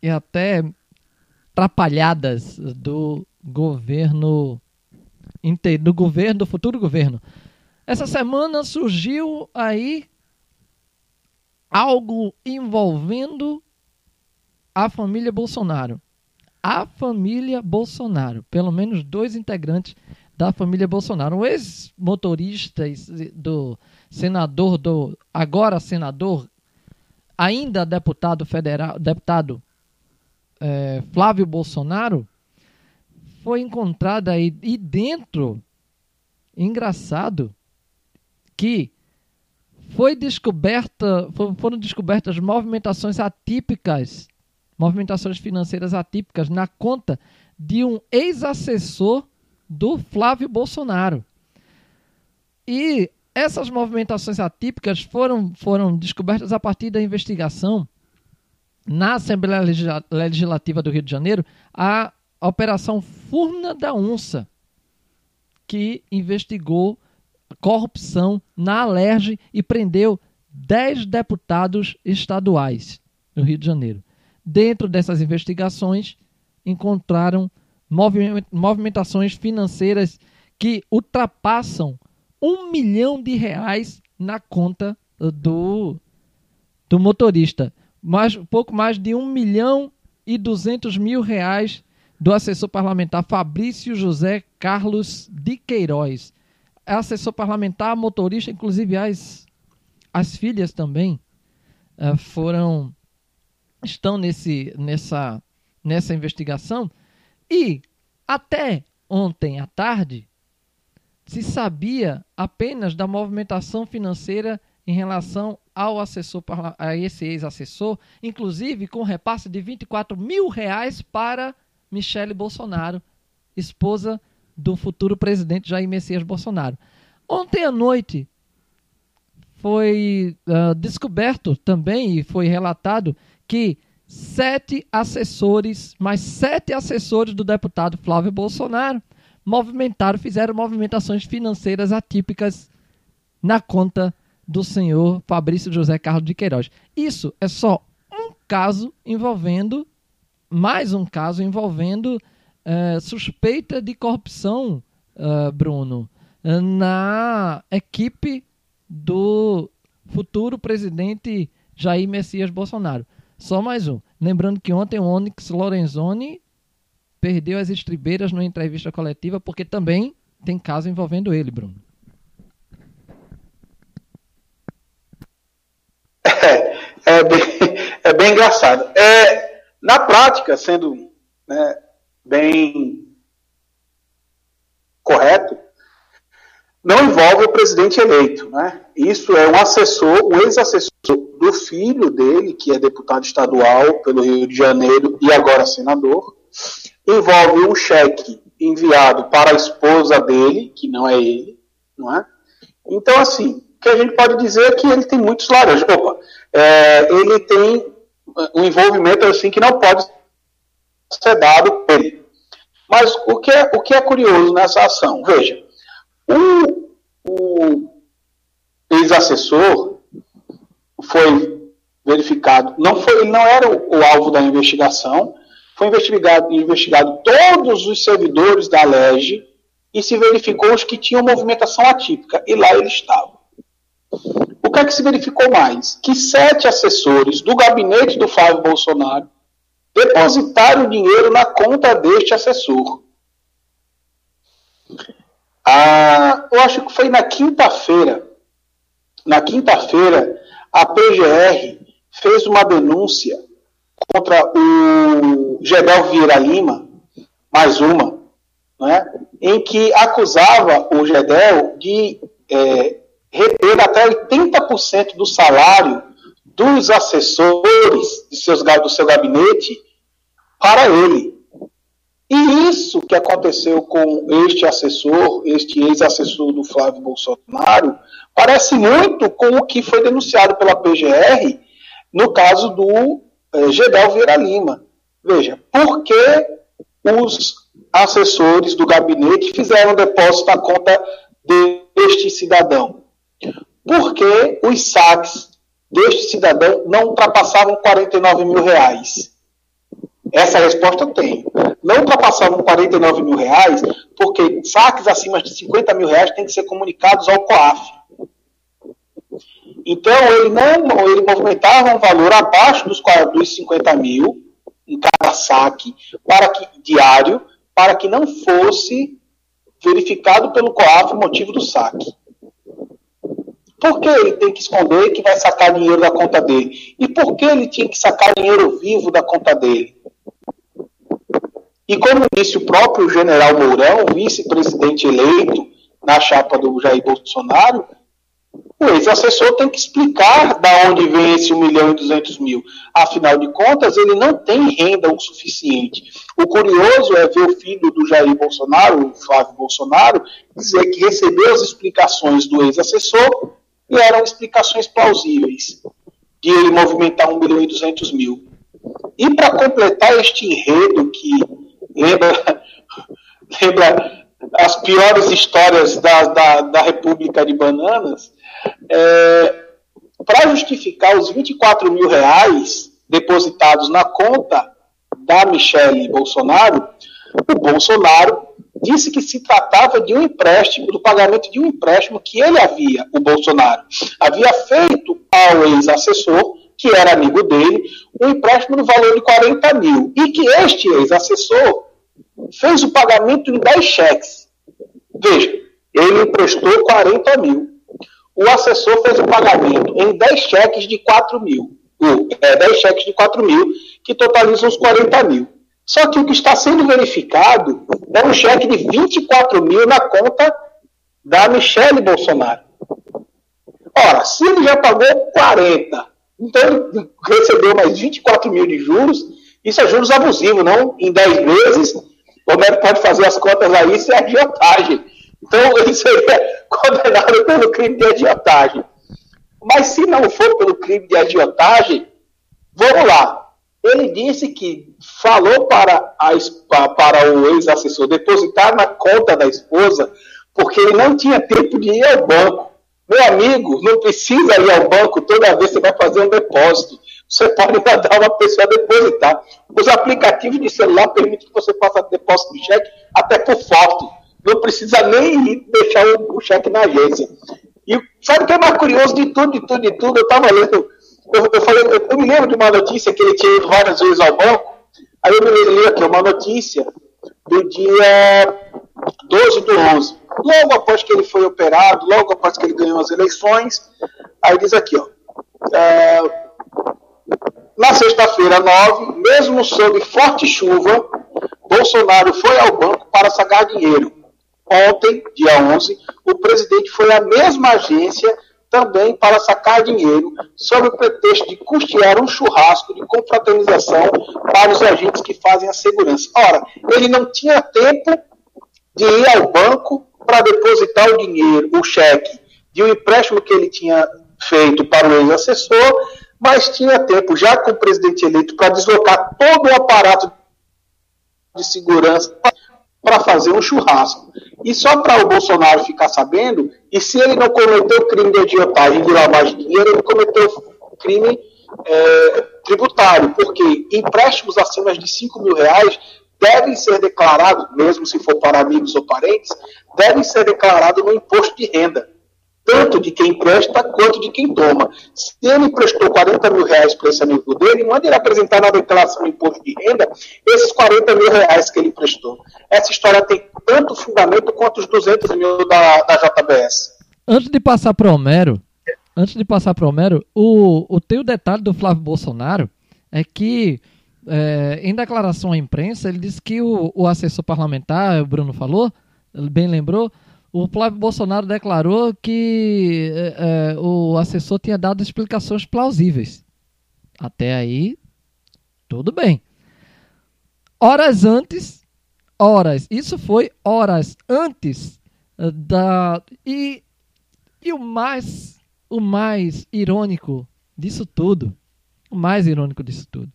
e até atrapalhadas do governo do governo do futuro governo. Essa semana surgiu aí algo envolvendo a família Bolsonaro. A família Bolsonaro, pelo menos dois integrantes da família Bolsonaro. Um ex-motorista do senador do agora senador, ainda deputado federal, deputado é, Flávio Bolsonaro, foi encontrado aí e dentro, engraçado, que foi descoberta, foram descobertas movimentações atípicas, movimentações financeiras atípicas na conta de um ex-assessor do Flávio Bolsonaro. E essas movimentações atípicas foram, foram descobertas a partir da investigação na Assembleia Legislativa do Rio de Janeiro, a Operação Furna da Onça, que investigou corrupção na Alerj e prendeu 10 deputados estaduais no Rio de Janeiro. Dentro dessas investigações, encontraram movimentações financeiras que ultrapassam um milhão de reais na conta do, do motorista. Mais, pouco mais de um milhão e duzentos mil reais do assessor parlamentar Fabrício José Carlos de Queiroz. É assessor parlamentar, motorista, inclusive as, as filhas também uh, foram estão nesse, nessa, nessa investigação e até ontem à tarde se sabia apenas da movimentação financeira em relação ao assessor, a esse ex-assessor, inclusive com repasse de 24 mil reais para Michele Bolsonaro, esposa do futuro presidente Jair Messias Bolsonaro. Ontem à noite foi uh, descoberto também e foi relatado que sete assessores, mais sete assessores do deputado Flávio Bolsonaro movimentaram, fizeram movimentações financeiras atípicas na conta do senhor Fabrício José Carlos de Queiroz. Isso é só um caso envolvendo, mais um caso envolvendo uh, suspeita de corrupção, uh, Bruno, na equipe do futuro presidente Jair Messias Bolsonaro. Só mais um. Lembrando que ontem o Onyx Lorenzoni perdeu as estribeiras numa entrevista coletiva porque também tem caso envolvendo ele, Bruno. É, é, bem, é bem engraçado. É, na prática, sendo né, bem correto, não envolve o presidente eleito. Né? Isso é um assessor, um ex-assessor do filho dele, que é deputado estadual pelo Rio de Janeiro e agora senador. Envolve um cheque enviado para a esposa dele, que não é ele, não é? Então, assim, o que a gente pode dizer é que ele tem muitos laranjas. Opa, é, ele tem um envolvimento assim que não pode ser dado por ele. Mas o que é, o que é curioso nessa ação? Veja, o, o ex-assessor foi verificado, não foi, não era o, o alvo da investigação, foi investigado, investigado todos os servidores da LEGE e se verificou os que tinham movimentação atípica, e lá ele estava. O que é que se verificou mais? Que sete assessores do gabinete do Flávio Bolsonaro depositaram dinheiro na conta deste assessor. Ah, eu acho que foi na quinta-feira. Na quinta-feira, a PGR fez uma denúncia contra o Gedel Vieira Lima, mais uma, né, em que acusava o Gedel de é, reter até 80% do salário dos assessores de seus, do seu gabinete para ele. E isso que aconteceu com este assessor, este ex-assessor do Flávio Bolsonaro, parece muito com o que foi denunciado pela PGR no caso do é, Gedel Vieira Lima. Veja, por que os assessores do gabinete fizeram depósito na conta deste cidadão? Porque os saques deste cidadão não ultrapassavam 49 mil reais. Essa resposta eu tenho. Não ultrapassavam 49 mil reais, porque saques acima de 50 mil reais têm que ser comunicados ao COAF. Então, ele não ele movimentava um valor abaixo dos, dos 50 mil em cada saque para que, diário, para que não fosse verificado pelo COAF o motivo do saque. Por que ele tem que esconder que vai sacar dinheiro da conta dele? E por que ele tinha que sacar dinheiro vivo da conta dele? E como disse o próprio general Mourão, vice-presidente eleito na chapa do Jair Bolsonaro, o ex-assessor tem que explicar da onde vem esse 1 milhão e 200 mil. Afinal de contas, ele não tem renda o suficiente. O curioso é ver o filho do Jair Bolsonaro, o Flávio Bolsonaro, dizer que recebeu as explicações do ex-assessor e eram explicações plausíveis de ele movimentar 1 milhão e 200 mil. E para completar este enredo que lembra, lembra as piores histórias da, da, da República de Bananas, é, para justificar os 24 mil reais depositados na conta da Michele Bolsonaro, o Bolsonaro disse que se tratava de um empréstimo, do pagamento de um empréstimo que ele havia, o Bolsonaro, havia feito ao ex-assessor, que era amigo dele, um empréstimo no valor de 40 mil. E que este ex-assessor fez o pagamento em 10 cheques. Veja, ele emprestou 40 mil o assessor fez o pagamento em 10 cheques de 4 mil. é, 10 cheques de 4 mil, que totalizam os 40 mil. Só que o que está sendo verificado é um cheque de 24 mil na conta da Michele Bolsonaro. Ora, se ele já pagou 40, então ele recebeu mais 24 mil de juros, isso é juros abusivos, não? Em 10 meses, o Romero pode fazer as contas aí, isso é agiotagem. Então ele seria condenado pelo crime de agiotagem. Mas se não for pelo crime de agiotagem, vamos lá. Ele disse que falou para, a, para o ex-assessor depositar na conta da esposa porque ele não tinha tempo de ir ao banco. Meu amigo, não precisa ir ao banco toda vez que você vai fazer um depósito. Você pode mandar uma pessoa depositar. Os aplicativos de celular permitem que você faça depósito de cheque até por foto não precisa nem deixar o, o cheque na agência. E sabe o que é mais curioso de tudo, de tudo, de tudo? Eu estava lendo, eu, eu, falei, eu, eu, me lembro de uma notícia que ele tinha ido várias vezes ao banco, aí eu me li aqui uma notícia do dia 12 do 11. Logo após que ele foi operado, logo após que ele ganhou as eleições, aí diz aqui, ó. É, na sexta-feira 9, mesmo sob forte chuva, Bolsonaro foi ao banco para sacar dinheiro Ontem, dia 11, o presidente foi à mesma agência também para sacar dinheiro, sob o pretexto de custear um churrasco de confraternização para os agentes que fazem a segurança. Ora, ele não tinha tempo de ir ao banco para depositar o dinheiro, o cheque, de um empréstimo que ele tinha feito para o ex-assessor, mas tinha tempo, já com o presidente eleito, para deslocar todo o aparato de segurança para fazer um churrasco. E só para o Bolsonaro ficar sabendo, e se ele não cometeu crime de agiotagem de lavagem de dinheiro, ele cometeu crime é, tributário, porque empréstimos acima de 5 mil reais devem ser declarados, mesmo se for para amigos ou parentes, devem ser declarados no imposto de renda tanto de quem empresta quanto de quem toma. Se ele prestou 40 mil reais para esse amigo dele, manda ele apresentar na declaração de imposto de renda esses 40 mil reais que ele prestou. Essa história tem tanto fundamento quanto os 200 mil da, da JBS. Antes de passar para o Homero, antes de passar para o Homero, o, o teu detalhe do Flávio Bolsonaro é que é, em declaração à imprensa ele disse que o, o assessor parlamentar, o Bruno falou, bem lembrou, o Flávio Bolsonaro declarou que é, o assessor tinha dado explicações plausíveis. Até aí, tudo bem. Horas antes, horas, isso foi horas antes é, da. E, e o mais, o mais irônico disso tudo, o mais irônico disso tudo,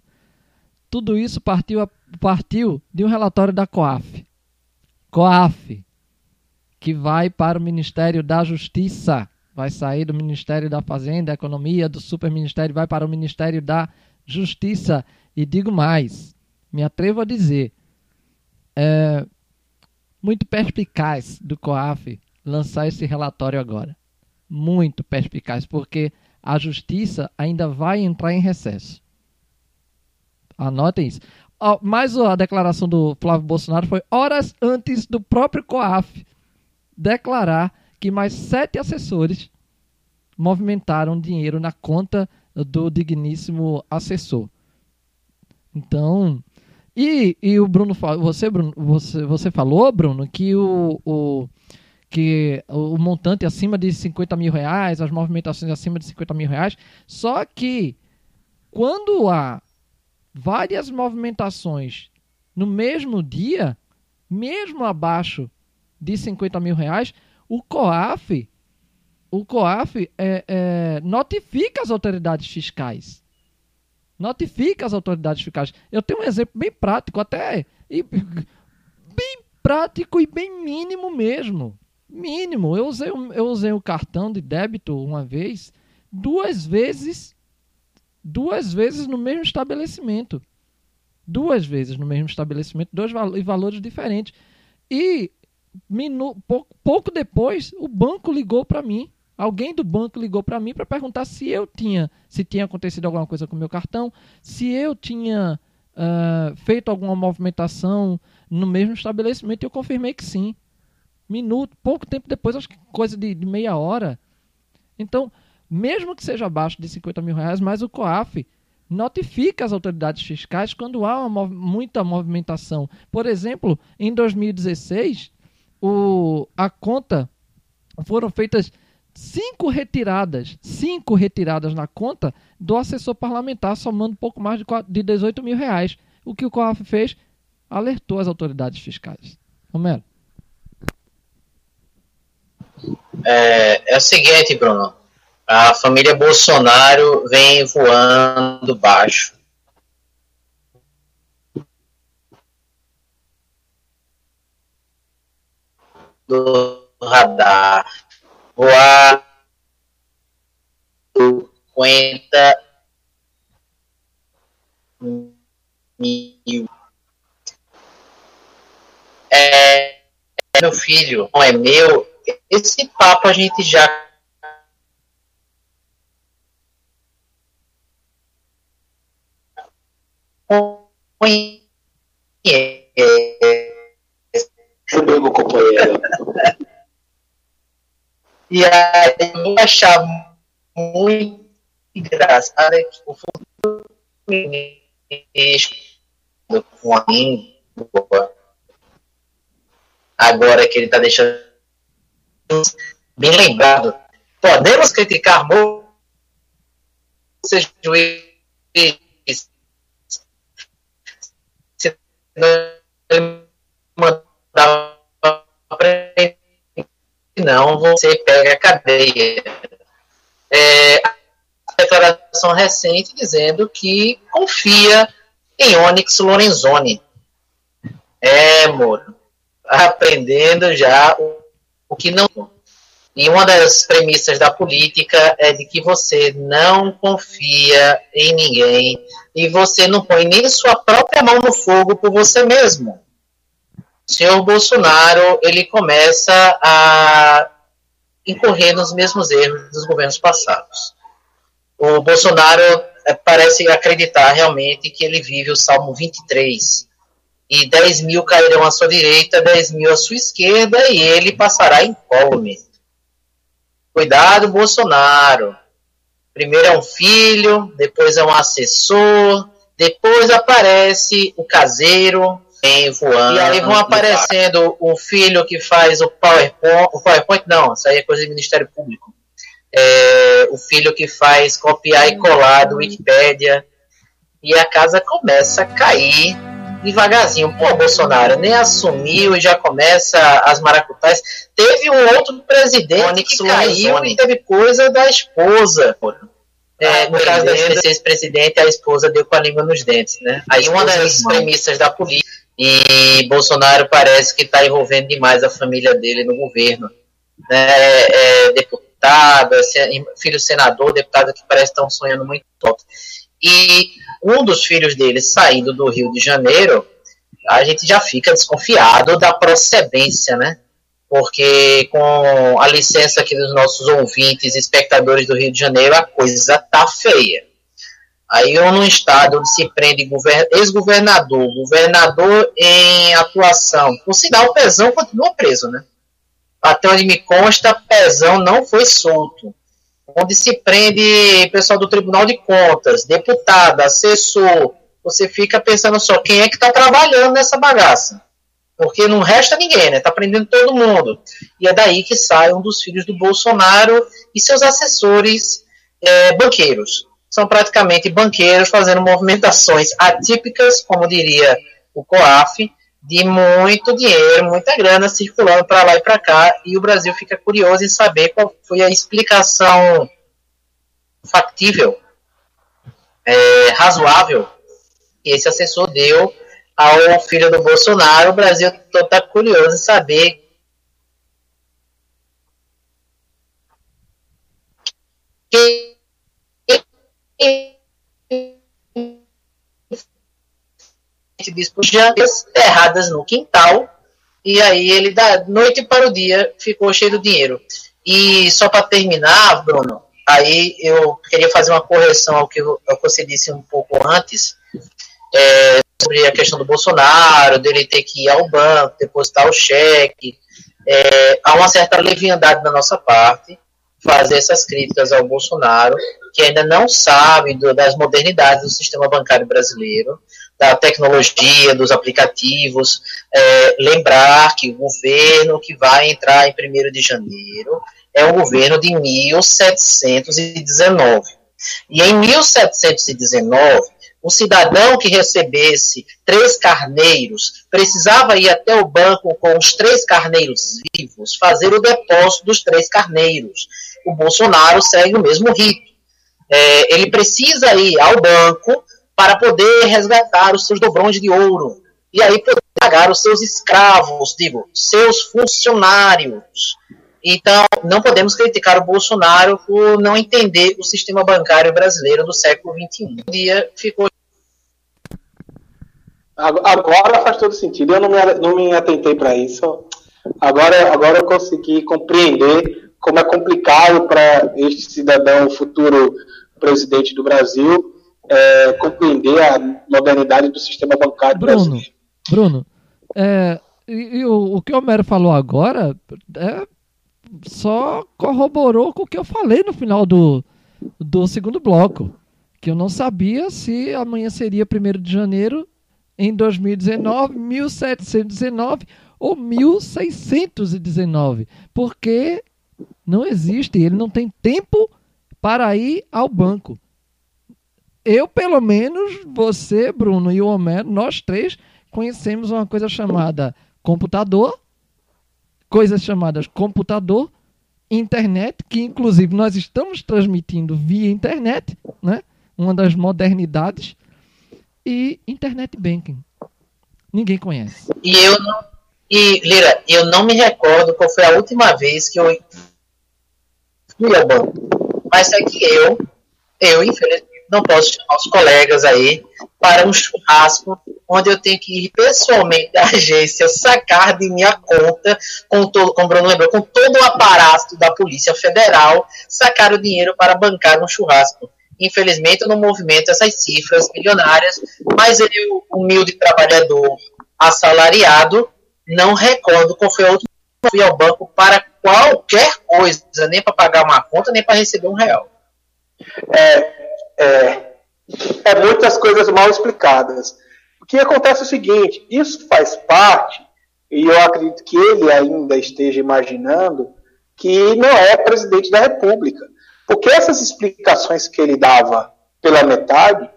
tudo isso partiu, partiu de um relatório da COAF. COAF, que vai para o Ministério da Justiça. Vai sair do Ministério da Fazenda, Economia, do Superministério, vai para o Ministério da Justiça. E digo mais, me atrevo a dizer, é muito perspicaz do COAF lançar esse relatório agora. Muito perspicaz, porque a Justiça ainda vai entrar em recesso. Anotem isso. Mas a declaração do Flávio Bolsonaro foi horas antes do próprio COAF declarar que mais sete assessores movimentaram dinheiro na conta do digníssimo assessor. Então, e, e o Bruno, você, Bruno, você, você falou, Bruno, que o, o que o montante acima de 50 mil reais, as movimentações acima de 50 mil reais, só que quando há várias movimentações no mesmo dia, mesmo abaixo de 50 mil reais, o COAF, o COAF é, é, notifica as autoridades fiscais. Notifica as autoridades fiscais. Eu tenho um exemplo bem prático, até e, bem prático e bem mínimo mesmo. Mínimo. Eu usei, eu usei o cartão de débito uma vez, duas vezes, duas vezes no mesmo estabelecimento. Duas vezes no mesmo estabelecimento, dois valores diferentes. E minu, pouco, pouco depois, o banco ligou para mim. Alguém do banco ligou para mim para perguntar se eu tinha, se tinha acontecido alguma coisa com o meu cartão, se eu tinha uh, feito alguma movimentação no mesmo estabelecimento. E eu confirmei que sim. Minuto, pouco tempo depois, acho que coisa de, de meia hora. Então, mesmo que seja abaixo de 50 mil reais, mas o COAF notifica as autoridades fiscais quando há uma, muita movimentação. Por exemplo, em 2016, o, a conta foram feitas cinco retiradas, cinco retiradas na conta do assessor parlamentar, somando pouco mais de, de 18 mil reais. O que o COAF fez? Alertou as autoridades fiscais. Romero. É, é o seguinte, Bruno. A família Bolsonaro vem voando baixo. Do radar. Voar 50 mil. É, é meu filho, não é meu. Esse papo a gente já conhece Comigo, companheiro. e aí eu achava muito engraçado que o futuro com a língua, agora que ele está deixando bem lembrado, podemos criticar muito seja juiz se não não você pega a cadeia. É, a declaração recente dizendo que confia em Onyx Lorenzoni. É, Moro. aprendendo já o, o que não. E uma das premissas da política é de que você não confia em ninguém e você não põe nem sua própria mão no fogo por você mesmo. Senhor Bolsonaro, ele começa a incorrer nos mesmos erros dos governos passados. O Bolsonaro eh, parece acreditar realmente que ele vive o Salmo 23, e 10 mil cairão à sua direita, 10 mil à sua esquerda, e ele passará incólume. Cuidado, Bolsonaro. Primeiro é um filho, depois é um assessor, depois aparece o caseiro, vem voando. E aí vão aparecendo o filho que faz o PowerPoint, o PowerPoint não, isso aí é coisa do Ministério Público. É, o filho que faz copiar e colar do Wikipédia. E a casa começa a cair devagarzinho. Pô, Bolsonaro nem assumiu e já começa as maracutais. Teve um outro presidente que caiu e teve coisa da esposa. É, ah, no caso desse ex-presidente, a esposa deu com a língua nos dentes, né? Aí uma das premissas da política. E Bolsonaro parece que está envolvendo demais a família dele no governo. É, é, deputado, é, filho senador, deputado que parece estão sonhando muito alto. E um dos filhos dele saindo do Rio de Janeiro, a gente já fica desconfiado da procedência, né? Porque com a licença aqui dos nossos ouvintes espectadores do Rio de Janeiro, a coisa tá feia. Aí ou num estado onde se prende ex-governador, governador em atuação, por sinal o Pezão continua preso, né? Até onde me consta, Pezão não foi solto onde se prende pessoal do Tribunal de Contas, deputado, assessor, você fica pensando só quem é que está trabalhando nessa bagaça. Porque não resta ninguém, né? Está prendendo todo mundo. E é daí que sai um dos filhos do Bolsonaro e seus assessores é, banqueiros. São praticamente banqueiros fazendo movimentações atípicas, como diria o COAF, de muito dinheiro, muita grana circulando para lá e para cá, e o Brasil fica curioso em saber qual foi a explicação factível, é, razoável, que esse assessor deu ao filho do Bolsonaro. O Brasil está curioso em saber quem disputas erradas no quintal, e aí ele, da noite para o dia, ficou cheio de dinheiro. E só para terminar, Bruno, aí eu queria fazer uma correção ao que, ao que você disse um pouco antes, é, sobre a questão do Bolsonaro, dele ter que ir ao banco, depositar o cheque. É, há uma certa leviandade da nossa parte fazer essas críticas ao Bolsonaro, que ainda não sabe do, das modernidades do sistema bancário brasileiro, da tecnologia, dos aplicativos, é, lembrar que o governo que vai entrar em 1 de janeiro é o governo de 1719. E em 1719, o cidadão que recebesse três carneiros precisava ir até o banco com os três carneiros vivos, fazer o depósito dos três carneiros. O Bolsonaro segue o mesmo rito. É, ele precisa ir ao banco para poder resgatar os seus dobrões de ouro e aí poder pagar os seus escravos, digo, seus funcionários. Então, não podemos criticar o Bolsonaro por não entender o sistema bancário brasileiro do século XXI. Um dia ficou. Agora faz todo sentido. Eu não me, não me atentei para isso. Agora, agora eu consegui compreender como é complicado para este cidadão futuro presidente do Brasil é, compreender a modernidade do sistema bancário Bruno, brasileiro. Bruno, é, e, e o, o, que o Homero falou agora é, só corroborou com o que eu falei no final do, do segundo bloco. Que eu não sabia se amanhã seria 1 de janeiro em 2019, 1719 ou 1619. Porque não existe, ele não tem tempo para ir ao banco eu, pelo menos, você, Bruno e o Homero, nós três conhecemos uma coisa chamada computador, coisas chamadas computador, internet, que inclusive nós estamos transmitindo via internet, né? Uma das modernidades e internet banking. Ninguém conhece. E eu não, E, Lira, eu não me recordo qual foi a última vez que eu fui ao banco. Mas é que eu, eu, infelizmente, não posso chamar os colegas aí para um churrasco onde eu tenho que ir pessoalmente à agência sacar de minha conta, com todo, como Bruno lembrou, com todo o aparato da Polícia Federal, sacar o dinheiro para bancar um churrasco. Infelizmente, eu não movimento essas cifras milionárias, mas ele, o humilde trabalhador assalariado, não recordo qual foi a última vez que fui ao banco para qualquer coisa, nem para pagar uma conta, nem para receber um real. É, é, é muitas coisas mal explicadas. O que acontece é o seguinte: isso faz parte, e eu acredito que ele ainda esteja imaginando, que não é presidente da República. Porque essas explicações que ele dava pela metade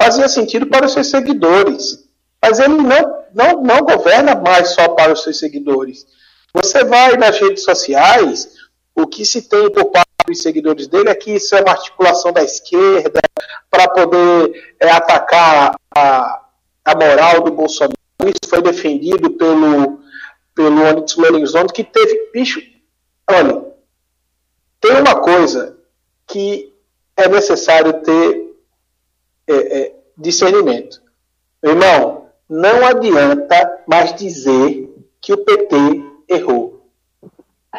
fazia sentido para os seus seguidores. Mas ele não, não, não governa mais só para os seus seguidores. Você vai nas redes sociais, o que se tem por parte dos seguidores dele é que isso é uma articulação da esquerda para poder é, atacar a, a moral do Bolsonaro. Isso foi defendido pelo, pelo Onyx Lorenzoni, que teve. Bicho, olha, tem uma coisa que é necessário ter é, é, discernimento. Irmão, não adianta mais dizer que o PT errou.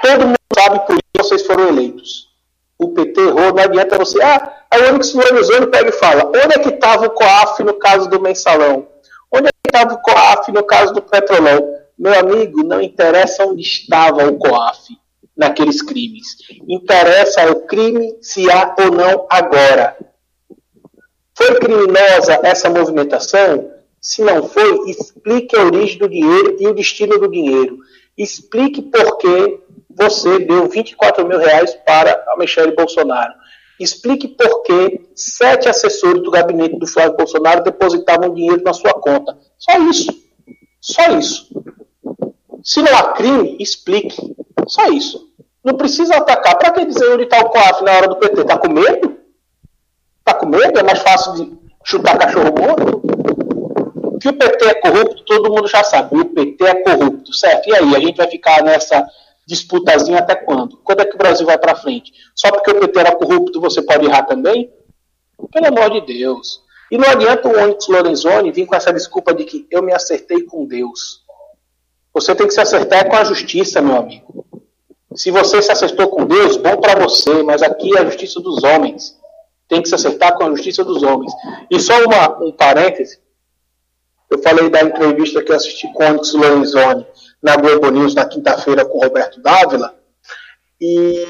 Todo mundo sabe por que vocês foram eleitos. O PT errou, não adianta você. Ah, aí o Onyx Lorenzoni pega e fala: onde é que estava o COAF no caso do mensalão? Onde é que estava o COAF no caso do petrolão? Meu amigo, não interessa onde estava o COAF naqueles crimes. Interessa o crime se há ou não agora. Foi criminosa essa movimentação? Se não foi, explique a origem do dinheiro e o destino do dinheiro. Explique por que você deu 24 mil reais para a Michelle Bolsonaro. Explique por que sete assessores do gabinete do Flávio Bolsonaro depositavam dinheiro na sua conta. Só isso. Só isso. Se não há crime, explique. Só isso. Não precisa atacar. Para que dizer onde está o COAF na hora do PT? Está com medo? Está com medo? É mais fácil de chutar cachorro morto? Que o PT é corrupto, todo mundo já sabe. O PT é corrupto, certo? E aí, a gente vai ficar nessa disputazinha até quando? Quando é que o Brasil vai para frente? Só porque o PT era corrupto, você pode errar também? Pelo amor de Deus. E não adianta o Onyx Lorenzoni vir com essa desculpa de que eu me acertei com Deus. Você tem que se acertar com a justiça, meu amigo. Se você se acertou com Deus, bom para você, mas aqui é a justiça dos homens. Tem que se acertar com a justiça dos homens. E só uma, um parêntese. Eu falei da entrevista que assisti com Onyx Lorenzoni na Globo News na quinta-feira com Roberto Dávila. E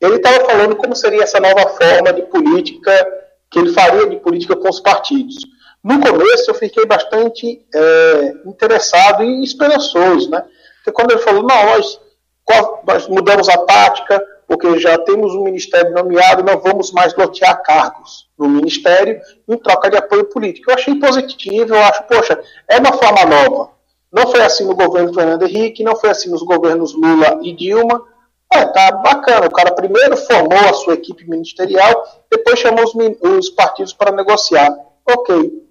ele estava falando como seria essa nova forma de política que ele faria de política com os partidos. No começo eu fiquei bastante é, interessado e esperançoso, né? Porque quando ele falou, não, nós, nós mudamos a tática, porque já temos um ministério nomeado, não vamos mais lotear cargos no ministério em troca de apoio político. Eu achei positivo, eu acho, poxa, é uma forma nova. Não foi assim no governo Fernando Henrique, não foi assim nos governos Lula e Dilma. É, tá bacana. O cara primeiro formou a sua equipe ministerial, depois chamou os, os partidos para negociar. Ok.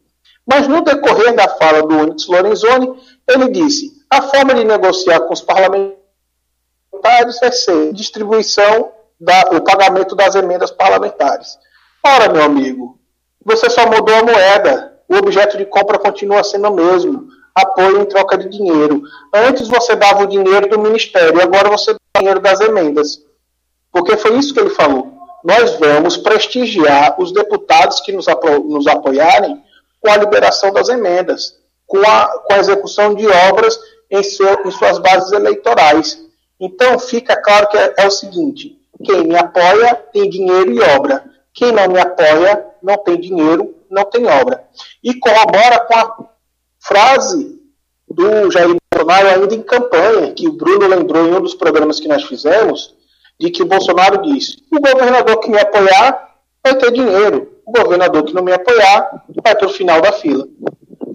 Mas no decorrer da fala do Onyx Lorenzoni, ele disse: a forma de negociar com os parlamentares vai ser distribuição, da, o pagamento das emendas parlamentares. Ora, meu amigo, você só mudou a moeda. O objeto de compra continua sendo o mesmo. Apoio em troca de dinheiro. Antes você dava o dinheiro do ministério, agora você dá o dinheiro das emendas. Porque foi isso que ele falou. Nós vamos prestigiar os deputados que nos, apo nos apoiarem com a liberação das emendas, com a, com a execução de obras em, seu, em suas bases eleitorais. Então, fica claro que é, é o seguinte: quem me apoia tem dinheiro e obra. Quem não me apoia não tem dinheiro, não tem obra. E corrobora com a frase do Jair Bolsonaro ainda em campanha, que o Bruno lembrou em um dos programas que nós fizemos, de que o Bolsonaro disse: o governador que me apoiar vai ter dinheiro o governador que não me apoiar vai para o final da fila.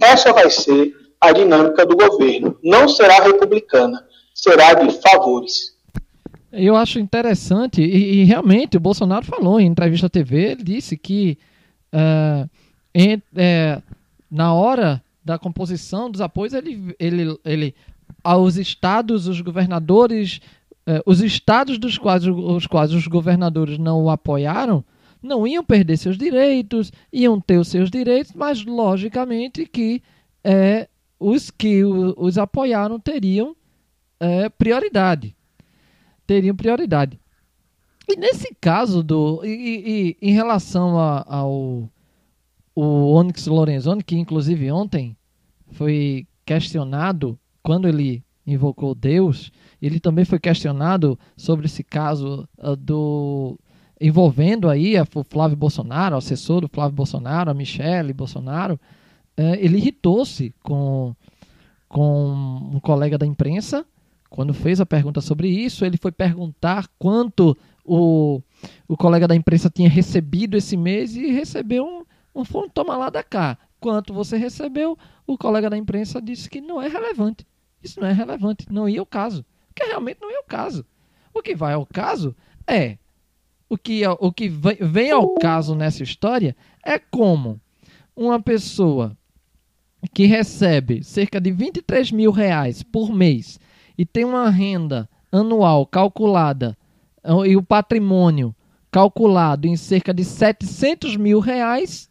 Essa vai ser a dinâmica do governo. Não será republicana, será de favores. Eu acho interessante, e, e realmente o Bolsonaro falou em entrevista à TV, ele disse que em, é, na hora da composição dos apoios, ele, ele, ele aos estados, os governadores, eh, os estados dos quais os quais os governadores não o apoiaram, não iam perder seus direitos, iam ter os seus direitos, mas logicamente que os que os apoiaram teriam é, prioridade. Teriam prioridade. E nesse caso do. E, e, e em relação a, ao o Onyx Lorenzoni, que inclusive ontem foi questionado quando ele invocou Deus, ele também foi questionado sobre esse caso uh, do envolvendo aí o Flávio Bolsonaro, o assessor do Flávio Bolsonaro, a Michele Bolsonaro, uh, ele irritou-se com, com um colega da imprensa quando fez a pergunta sobre isso, ele foi perguntar quanto o, o colega da imprensa tinha recebido esse mês e recebeu um, um toma lá da cá. Quanto você recebeu, o colega da imprensa disse que não é relevante. Isso não é relevante, não ia o caso. Porque realmente não é o caso. O que vai ao caso é o que, o que vem ao caso nessa história é como uma pessoa que recebe cerca de 23 mil reais por mês e tem uma renda anual calculada e o patrimônio calculado em cerca de 700 mil reais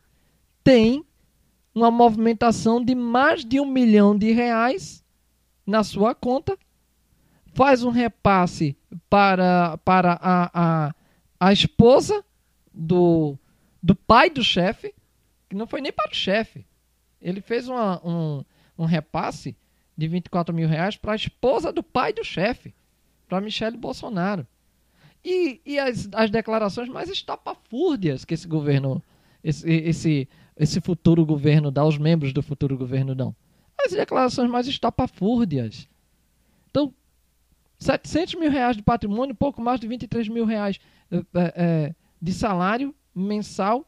tem uma movimentação de mais de um milhão de reais na sua conta, faz um repasse para, para a, a, a esposa do, do pai do chefe, que não foi nem para o chefe. Ele fez uma, um, um repasse de 24 mil reais para a esposa do pai do chefe, para Michele Bolsonaro. E, e as, as declarações mais estapafúrdias que esse governo, esse, esse esse futuro governo dá, os membros do futuro governo dão? As declarações mais estapafúrdias. Então, 700 mil reais de patrimônio, pouco mais de 23 mil reais é, é, de salário mensal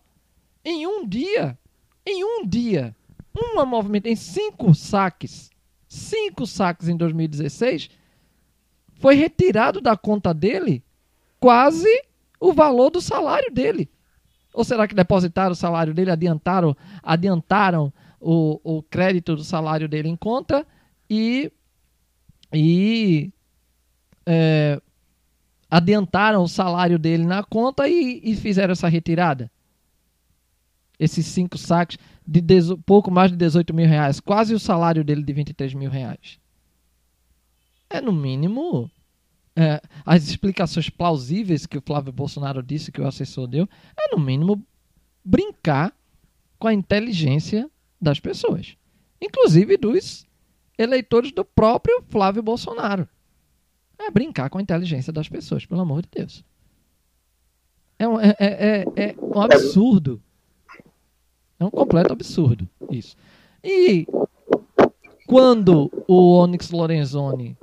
em um dia. Em um dia. Uma movimento, em cinco saques. Cinco saques em 2016. Foi retirado da conta dele quase o valor do salário dele. Ou será que depositaram o salário dele, adiantaram, adiantaram o, o crédito do salário dele em conta e, e é, adiantaram o salário dele na conta e, e fizeram essa retirada? Esses cinco saques de dezo, pouco mais de 18 mil reais, quase o salário dele de 23 mil reais. É no mínimo é, as explicações plausíveis que o Flávio Bolsonaro disse que o assessor deu, é no mínimo brincar com a inteligência das pessoas, inclusive dos eleitores do próprio Flávio Bolsonaro. É brincar com a inteligência das pessoas, pelo amor de Deus. É um, é, é, é, é um absurdo. É um completo absurdo isso. E quando o Onyx Lorenzoni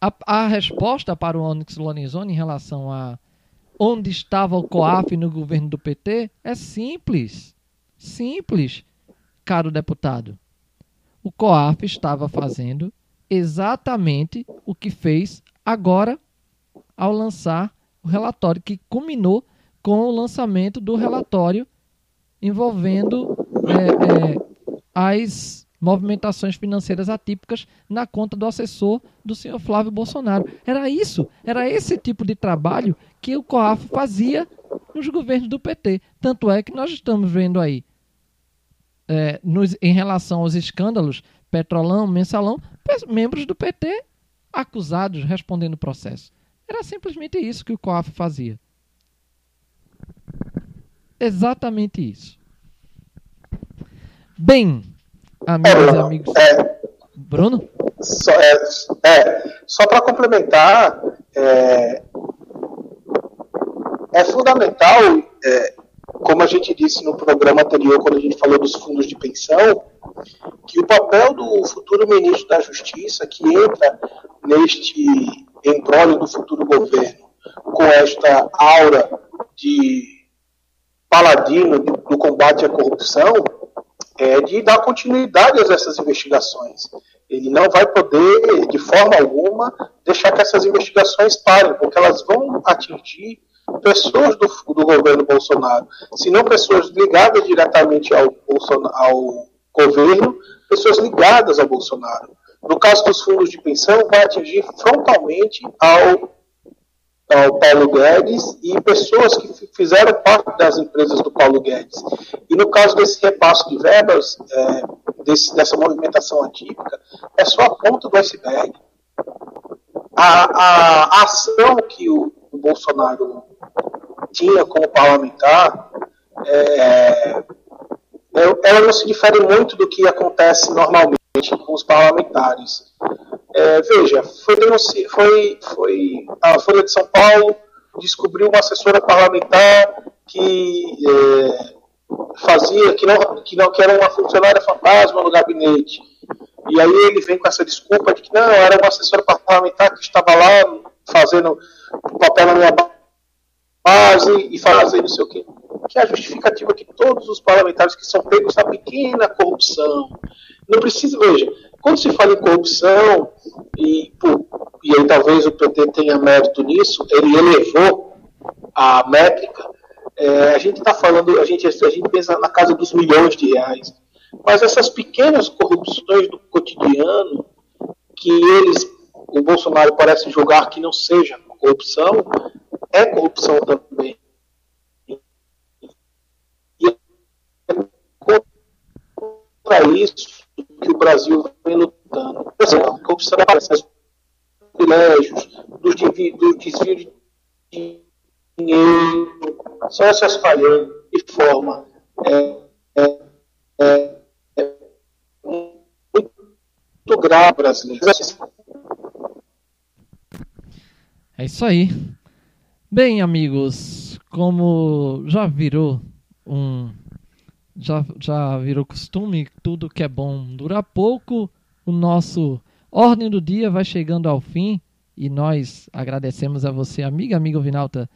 a, a resposta para o Onyx Lorenzoni em relação a onde estava o COAF no governo do PT é simples. Simples, caro deputado. O COAF estava fazendo exatamente o que fez agora ao lançar o relatório, que culminou com o lançamento do relatório envolvendo é, é, as movimentações financeiras atípicas na conta do assessor do senhor Flávio Bolsonaro. Era isso, era esse tipo de trabalho que o COAF fazia nos governos do PT. Tanto é que nós estamos vendo aí, é, nos, em relação aos escândalos Petrolão, Mensalão, membros do PT acusados respondendo processo. Era simplesmente isso que o COAF fazia. Exatamente isso. Bem, Amigos e amigos. É, Bruno? Só, é, é, só para complementar, é, é fundamental, é, como a gente disse no programa anterior, quando a gente falou dos fundos de pensão, que o papel do futuro ministro da Justiça, que entra neste embrólio do futuro governo, com esta aura de paladino do combate à corrupção, é de dar continuidade a essas investigações. Ele não vai poder, de forma alguma, deixar que essas investigações parem, porque elas vão atingir pessoas do, do governo Bolsonaro, se não pessoas ligadas diretamente ao, ao governo, pessoas ligadas ao Bolsonaro. no caso dos fundos de pensão, vai atingir frontalmente ao, ao Paulo Guedes e pessoas que fizeram parte das empresas do Paulo Guedes. E no caso desse repasso de verbas, é, desse, dessa movimentação atípica, é só a ponta do iceberg. A, a, a ação que o, o Bolsonaro tinha como parlamentar é, ela não se difere muito do que acontece normalmente com os parlamentares. É, veja, foi, foi, foi, a Folha de São Paulo descobriu uma assessora parlamentar que é, fazia, que não, que não que era uma funcionária fantasma no gabinete. E aí ele vem com essa desculpa de que não, era uma assessora parlamentar que estava lá fazendo papel na minha base e fazendo não sei o quê que é a justificativa que todos os parlamentares que são pegos na pequena corrupção. Não precisa, veja, quando se fala em corrupção, e, e aí talvez o PT tenha mérito nisso, ele elevou a métrica, é, a gente está falando, a gente, a gente pensa na casa dos milhões de reais. Mas essas pequenas corrupções do cotidiano, que eles, o Bolsonaro parece julgar que não seja corrupção, é corrupção também. Para isso que o Brasil vem lutando. Por exemplo, a corrupção aparece privilégios, dos desvios de dinheiro, só se espalhando de forma é, é, é, é muito grave brasileira. É isso aí. Bem, amigos, como já virou um já, já virou costume, tudo que é bom dura pouco. O nosso Ordem do Dia vai chegando ao fim e nós agradecemos a você, amiga, amiga Vinalta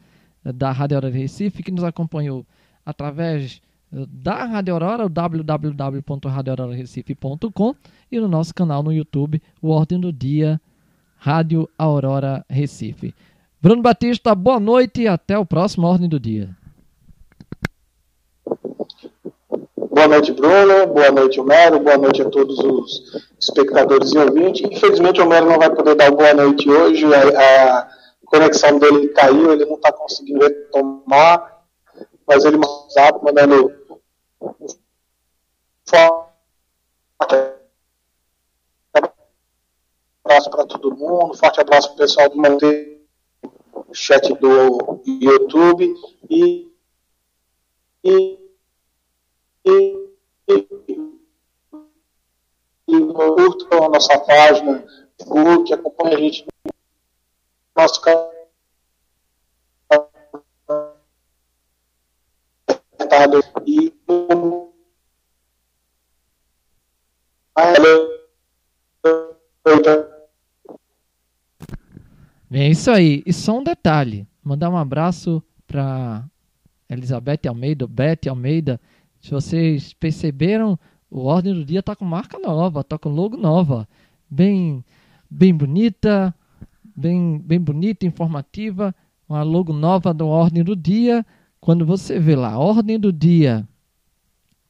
da Rádio Aurora Recife, que nos acompanhou através eh, da Rádio Aurora, www.radioaurorarecife.com e no nosso canal no YouTube, o Ordem do Dia, Rádio Aurora Recife. Bruno Batista, boa noite e até o próximo Ordem do Dia. Boa noite, Bruno. Boa noite, Homero. Boa noite a todos os espectadores e ouvintes. Infelizmente, o Homero não vai poder dar boa noite hoje. A, a conexão dele caiu, ele não está conseguindo retomar. Mas ele mandou mandando um forte abraço para todo mundo. Forte abraço para o pessoal do Monteiro, chat do YouTube. E, e curtam a nossa página Facebook, acompanhe a gente no nosso canal. E é isso aí. E só um detalhe: mandar um abraço para Elizabeth Almeida, Beth Almeida, se vocês perceberam, o Ordem do Dia está com marca nova, está com logo nova. Bem, bem bonita, bem, bem bonita, informativa. Uma logo nova do Ordem do Dia. Quando você vê lá, Ordem do Dia,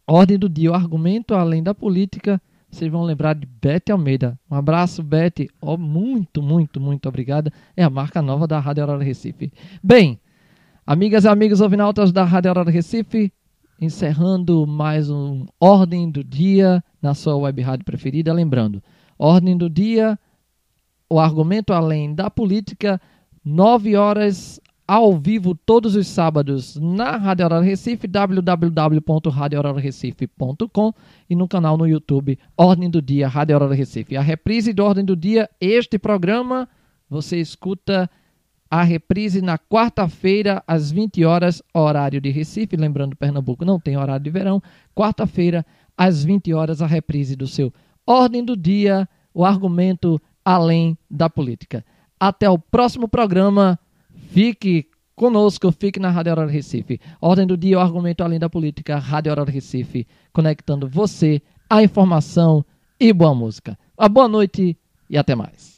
Ordem do Dia, o argumento além da política, vocês vão lembrar de Beth Almeida. Um abraço, Beth. Oh, muito, muito, muito obrigada. É a marca nova da Rádio Aurora Recife. Bem, amigas e amigos ouvinautas da Rádio Aurora Recife, encerrando mais um Ordem do Dia na sua web rádio preferida. Lembrando, Ordem do Dia, o argumento além da política, 9 horas ao vivo todos os sábados na Rádio Aurora Recife, www.radioaurorarecife.com e no canal no YouTube Ordem do Dia Rádio Aurora Recife. A reprise do Ordem do Dia, este programa você escuta a reprise na quarta-feira, às 20 horas, horário de Recife. Lembrando, Pernambuco não tem horário de verão. Quarta-feira, às 20 horas, a reprise do seu Ordem do Dia, o argumento além da política. Até o próximo programa. Fique conosco, fique na Rádio Aurora Recife. Ordem do Dia, o argumento além da política, Rádio Aurora Recife, conectando você à informação e boa música. Uma boa noite e até mais.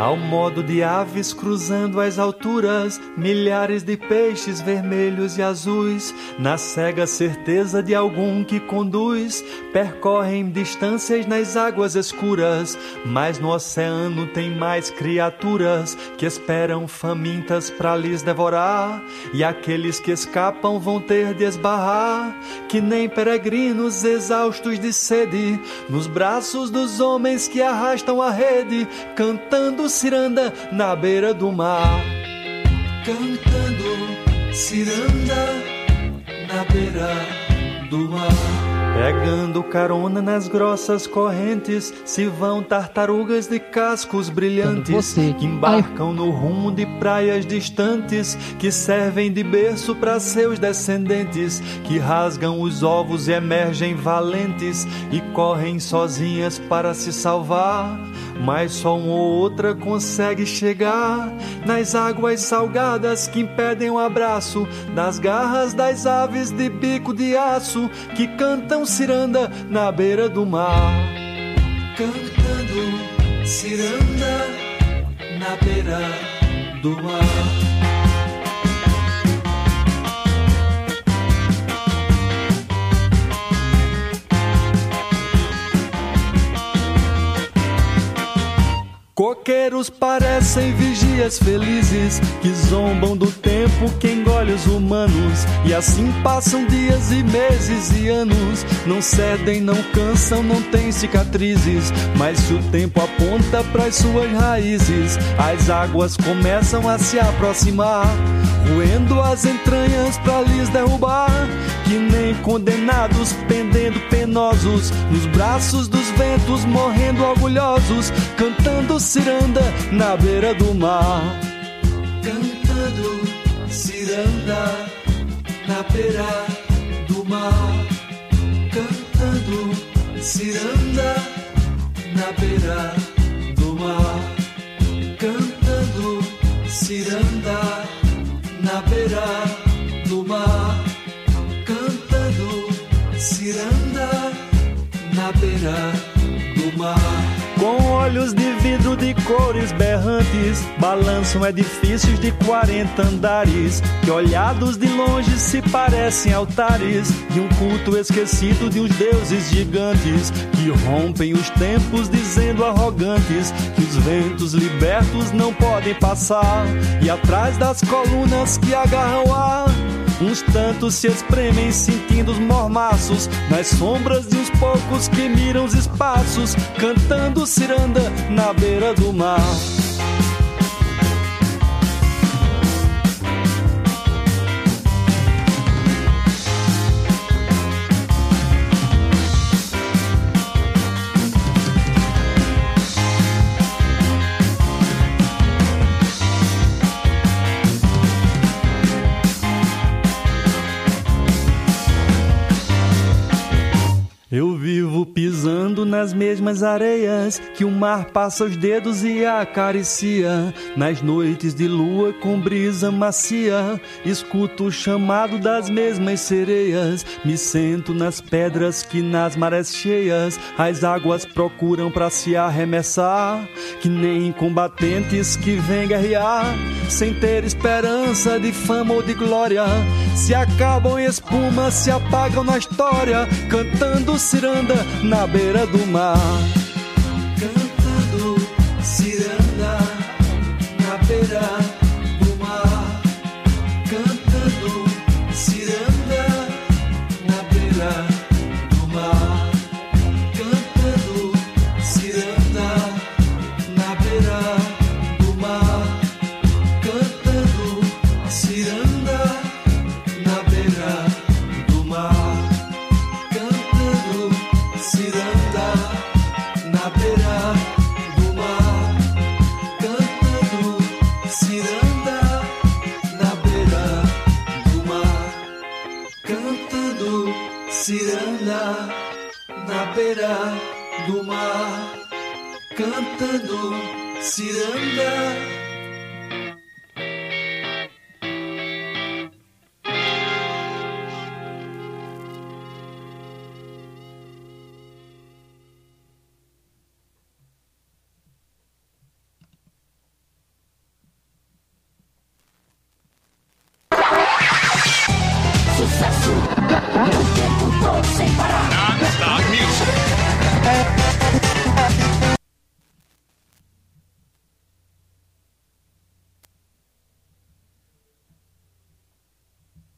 Ao modo de aves cruzando as alturas, milhares de peixes vermelhos e azuis, na cega certeza de algum que conduz, percorrem distâncias nas águas escuras, mas no oceano tem mais criaturas que esperam famintas para lhes devorar, e aqueles que escapam vão ter de esbarrar, que nem peregrinos exaustos de sede, nos braços dos homens que arrastam a rede, cantando ciranda na beira do mar. Cantando ciranda na beira do mar. Pegando carona nas grossas correntes, se vão tartarugas de cascos brilhantes que embarcam no rumo de praias distantes, que servem de berço para seus descendentes, que rasgam os ovos e emergem valentes e correm sozinhas para se salvar. Mas só uma ou outra consegue chegar nas águas salgadas que impedem o abraço das garras das aves de bico de aço que cantam ciranda na beira do mar. Cantando ciranda na beira do mar. Coqueiros parecem vigias felizes que zombam do tempo que engole os humanos. E assim passam dias e meses e anos. Não cedem, não cansam, não têm cicatrizes. Mas se o tempo aponta para as suas raízes, as águas começam a se aproximar, roendo as entranhas para lhes derrubar. Que nem condenados pendendo penosos nos braços dos ventos, morrendo orgulhosos, cantando ciranda na beira do mar. Cantando ciranda na beira do mar. Cantando ciranda na beira do mar. Cantando ciranda olhos de vidro de cores berrantes, balançam edifícios de 40 andares, que olhados de longe se parecem altares de um culto esquecido de uns deuses gigantes, que rompem os tempos dizendo arrogantes que os ventos libertos não podem passar, e atrás das colunas que agarram ar. Uns tantos se espremem sentindo os mormaços nas sombras de uns poucos que miram os espaços, cantando ciranda na beira do mar. Vivo pisando nas mesmas areias que o mar passa os dedos e acaricia. Nas noites de lua com brisa macia, escuto o chamado das mesmas sereias. Me sento nas pedras que nas marés cheias as águas procuram para se arremessar. Que nem combatentes que vêm guerrear sem ter esperança de fama ou de glória. Se acabam em espuma, se apagam na história, cantando ciranda na beira do mar. accidental